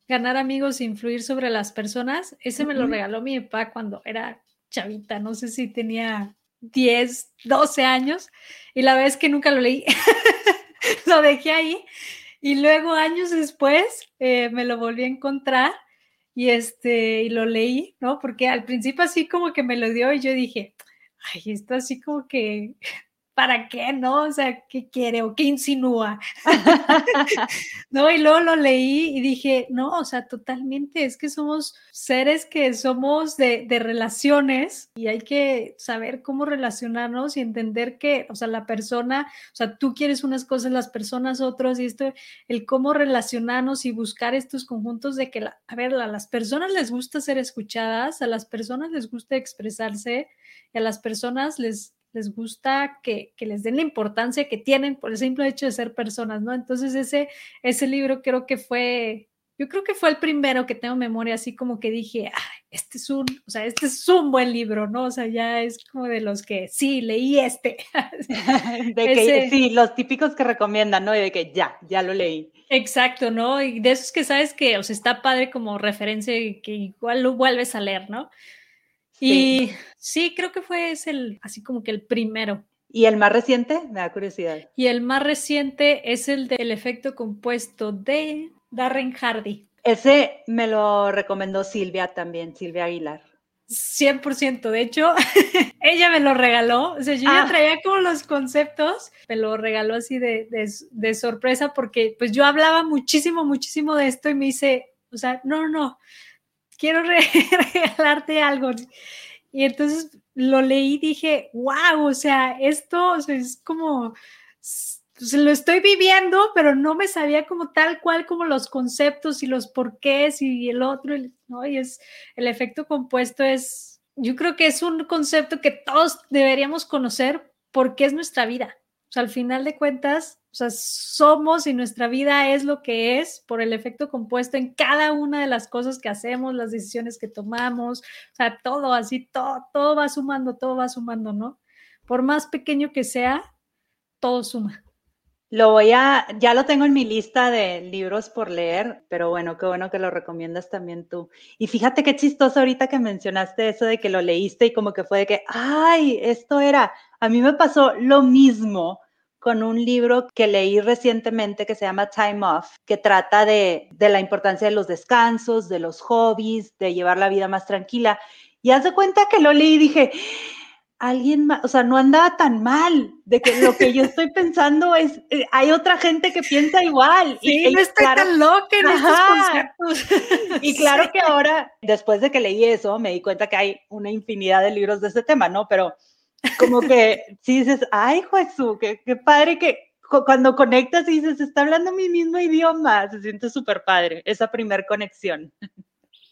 ganar amigos e influir sobre las personas. Ese me lo regaló mi papá cuando era chavita, no sé si tenía 10, 12 años, y la verdad es que nunca lo leí. lo dejé ahí. Y luego, años después, eh, me lo volví a encontrar y, este, y lo leí, ¿no? Porque al principio así como que me lo dio y yo dije, ay, esto así como que ¿para qué? ¿No? O sea, ¿qué quiere o qué insinúa? no, y luego lo leí y dije, no, o sea, totalmente, es que somos seres que somos de, de, relaciones y hay que saber cómo relacionarnos y entender que, o sea, la persona, o sea, tú quieres unas cosas, las personas otras y esto, el cómo relacionarnos y buscar estos conjuntos de que, a ver, a las personas les gusta ser escuchadas, a las personas les gusta expresarse y a las personas les les gusta que, les den la importancia que tienen por el simple hecho de ser personas, ¿no? Entonces ese, ese libro creo que fue, yo creo que fue el primero que tengo memoria, así como que dije, este es un, o sea, este es un buen libro, ¿no? O sea, ya es como de los que, sí, leí este. de que, sí, los típicos que recomiendan, ¿no? Y de que ya, ya lo leí. Exacto, ¿no? Y de esos que sabes que, o sea, está padre como referencia y que igual lo vuelves a leer, ¿no? Y sí, creo que fue ese el, así como que el primero. ¿Y el más reciente? Me da curiosidad. Y el más reciente es el del efecto compuesto de Darren Hardy. Ese me lo recomendó Silvia también, Silvia Aguilar. 100%, de hecho, ella me lo regaló, o sea, yo ya ah. traía como los conceptos, me lo regaló así de, de, de, sorpresa porque pues yo hablaba muchísimo, muchísimo de esto y me dice, o sea, no, no, quiero regalarte algo. Y entonces lo leí y dije, wow, o sea, esto es como, pues, lo estoy viviendo, pero no me sabía como tal cual como los conceptos y los porqués y el otro, ¿no? Y es, el efecto compuesto es, yo creo que es un concepto que todos deberíamos conocer porque es nuestra vida. O sea, al final de cuentas, o sea, somos y nuestra vida es lo que es por el efecto compuesto en cada una de las cosas que hacemos, las decisiones que tomamos, o sea, todo así, todo, todo va sumando, todo va sumando, ¿no? Por más pequeño que sea, todo suma. Lo voy a, ya lo tengo en mi lista de libros por leer, pero bueno, qué bueno que lo recomiendas también tú. Y fíjate qué chistoso ahorita que mencionaste eso de que lo leíste y como que fue de que, ay, esto era, a mí me pasó lo mismo con un libro que leí recientemente que se llama Time Off, que trata de, de la importancia de los descansos, de los hobbies, de llevar la vida más tranquila. Y haz de cuenta que lo leí y dije, alguien más, o sea, no andaba tan mal, de que lo que yo estoy pensando es, eh, hay otra gente que piensa igual. Sí, y, no estoy tan loca en estos conceptos. Y claro que ahora, después de que leí eso, me di cuenta que hay una infinidad de libros de este tema, ¿no? Pero como que si dices, ay, Jesús, qué, qué padre que cuando conectas y dices, está hablando mi mismo idioma, se siente súper padre, esa primer conexión.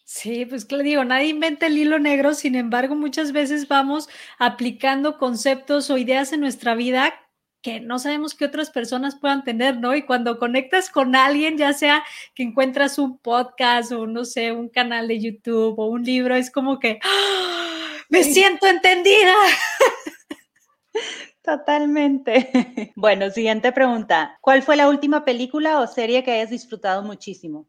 Sí, pues que le digo, nadie inventa el hilo negro, sin embargo, muchas veces vamos aplicando conceptos o ideas en nuestra vida que no sabemos que otras personas puedan tener, ¿no? Y cuando conectas con alguien, ya sea que encuentras un podcast o no sé, un canal de YouTube o un libro, es como que ¡ah! me siento entendida. Totalmente. Bueno, siguiente pregunta. ¿Cuál fue la última película o serie que hayas disfrutado muchísimo?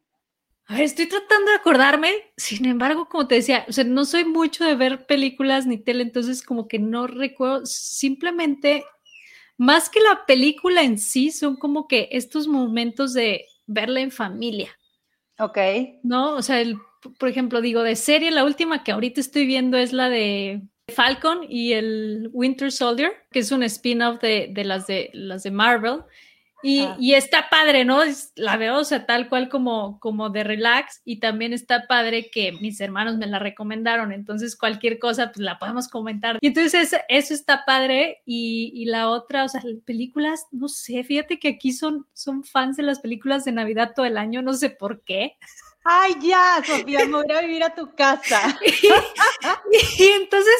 Estoy tratando de acordarme, sin embargo, como te decía, o sea, no soy mucho de ver películas ni tele, entonces como que no recuerdo, simplemente, más que la película en sí, son como que estos momentos de verla en familia. Ok. ¿No? O sea, el, por ejemplo, digo, de serie, la última que ahorita estoy viendo es la de Falcon y el Winter Soldier, que es un spin-off de, de, las de las de Marvel. Ah. Y, está padre, ¿no? La veo, o sea, tal cual como, como de relax y también está padre que mis hermanos me la recomendaron, entonces cualquier cosa pues la podemos comentar. Y entonces eso está padre y, y la otra, o sea, películas, no sé, fíjate que aquí son, son fans de las películas de Navidad todo el año, no sé por qué. Ay, ya, Sofía, me voy a vivir a tu casa. y entonces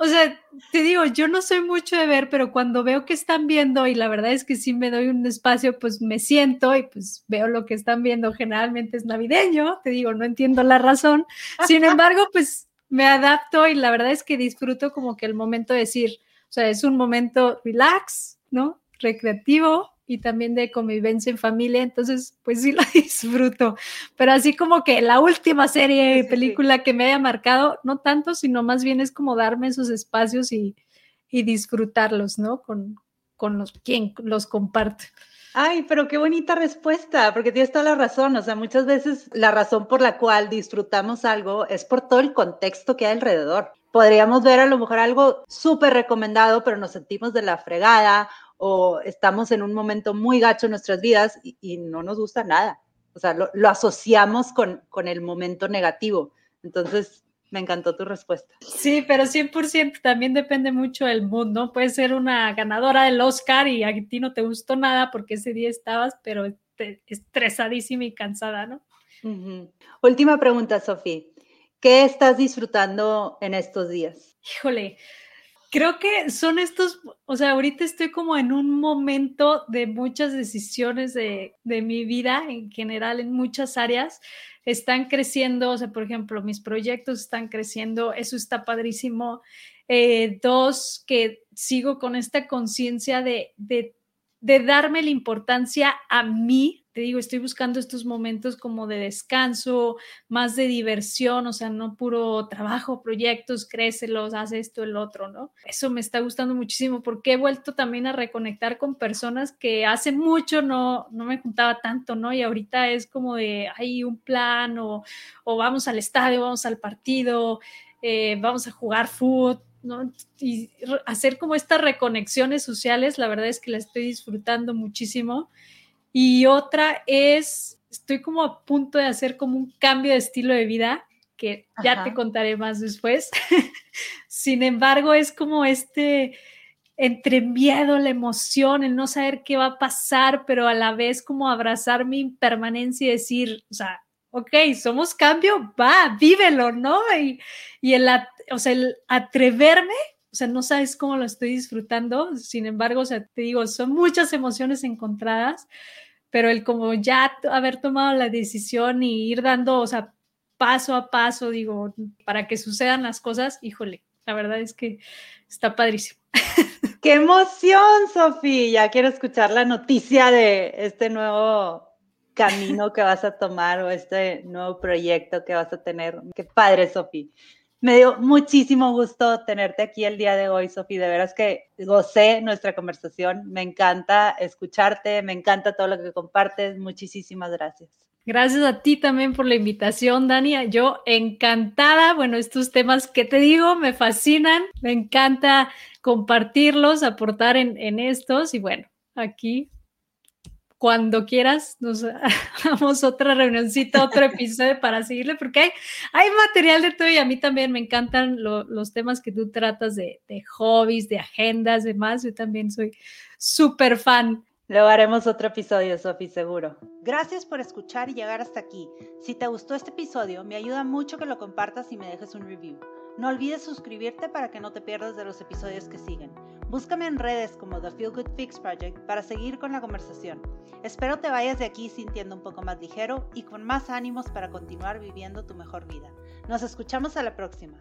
o sea, te digo, yo no soy mucho de ver, pero cuando veo que están viendo, y la verdad es que sí me doy un espacio, pues me siento y pues veo lo que están viendo. Generalmente es navideño, te digo, no entiendo la razón. Sin embargo, pues me adapto y la verdad es que disfruto como que el momento de decir, o sea, es un momento relax, ¿no? Recreativo, y también de convivencia en familia, entonces pues sí lo disfruto, pero así como que la última serie, película que me haya marcado, no tanto, sino más bien es como darme esos espacios y, y disfrutarlos, ¿no? Con, con los quien los comparte. Ay, pero qué bonita respuesta, porque tienes toda la razón. O sea, muchas veces la razón por la cual disfrutamos algo es por todo el contexto que hay alrededor. Podríamos ver a lo mejor algo súper recomendado, pero nos sentimos de la fregada o estamos en un momento muy gacho en nuestras vidas y, no nos gusta nada. O sea, lo, asociamos con, con el momento negativo. Entonces, me encantó tu respuesta. Sí, pero 100% también depende mucho del mood, ¿no? Puedes ser una ganadora del Oscar y a ti no te gustó nada porque ese día estabas, pero estresadísima y cansada, ¿no? Última pregunta, Sofía. ¿Qué estás disfrutando en estos días? Híjole, creo que son estos, o sea, ahorita estoy como en un momento de muchas decisiones de, de, mi vida en general, en muchas áreas, están creciendo, o sea, por ejemplo, mis proyectos están creciendo, eso está padrísimo. Eh, dos, que sigo con esta conciencia de, de, de darme la importancia a mí, te digo, estoy buscando estos momentos como de descanso, más de diversión, o sea, no puro trabajo, proyectos, crécelos, haz esto, el otro, ¿no? Eso me está gustando muchísimo porque he vuelto también a reconectar con personas que hace mucho no, no me juntaba tanto, ¿no? Y ahorita es como de, hay un plan o, o vamos al estadio, vamos al partido, eh, vamos a jugar fútbol, ¿no? Y hacer como estas reconexiones sociales, la verdad es que la estoy disfrutando muchísimo. Y otra es, estoy como a punto de hacer como un cambio de estilo de vida, que ya te contaré más después. Sin embargo, es como este entre miedo, la emoción, el no saber qué va a pasar, pero a la vez como abrazar mi impermanencia y decir, o sea, ok, somos cambio, va, vívelo, ¿no? Y, y el, o sea, el atreverme, o sea, no sabes cómo lo estoy disfrutando, sin embargo, o sea, te digo, son muchas emociones encontradas, pero el como ya haber tomado la decisión y ir dando, o sea, paso a paso, digo, para que sucedan las cosas, híjole, la verdad es que está padrísimo. ¡Qué emoción, Sofía! Ya quiero escuchar la noticia de este nuevo camino que vas a tomar o este nuevo proyecto que vas a tener. Qué padre, Sofía. Me dio muchísimo gusto tenerte aquí el día de hoy, Sofía. De veras que gocé nuestra conversación. Me encanta escucharte, me encanta todo lo que compartes. Muchísimas gracias. Gracias a ti también por la invitación, Dani. Yo encantada. Bueno, estos temas que te digo me fascinan. Me encanta compartirlos, aportar en, en estos. Y bueno, aquí cuando quieras, nos hagamos otra reunioncita, otro episodio para seguirle, porque hay, hay material de todo y a mí también me encantan los temas que tú tratas de, de hobbies, de agendas, demás. Yo también soy súper fan. Luego haremos otro episodio, Sofi, seguro. Gracias por escuchar y llegar hasta aquí. Si te gustó este episodio, me ayuda mucho que lo compartas y me dejes un review. No olvides suscribirte para que no te pierdas de los episodios que siguen. Búscame en redes como The Feel Good Fix Project para seguir con la conversación. Espero te vayas de aquí sintiendo un poco más ligero y con más ánimos para continuar viviendo tu mejor vida. Nos escuchamos a la próxima.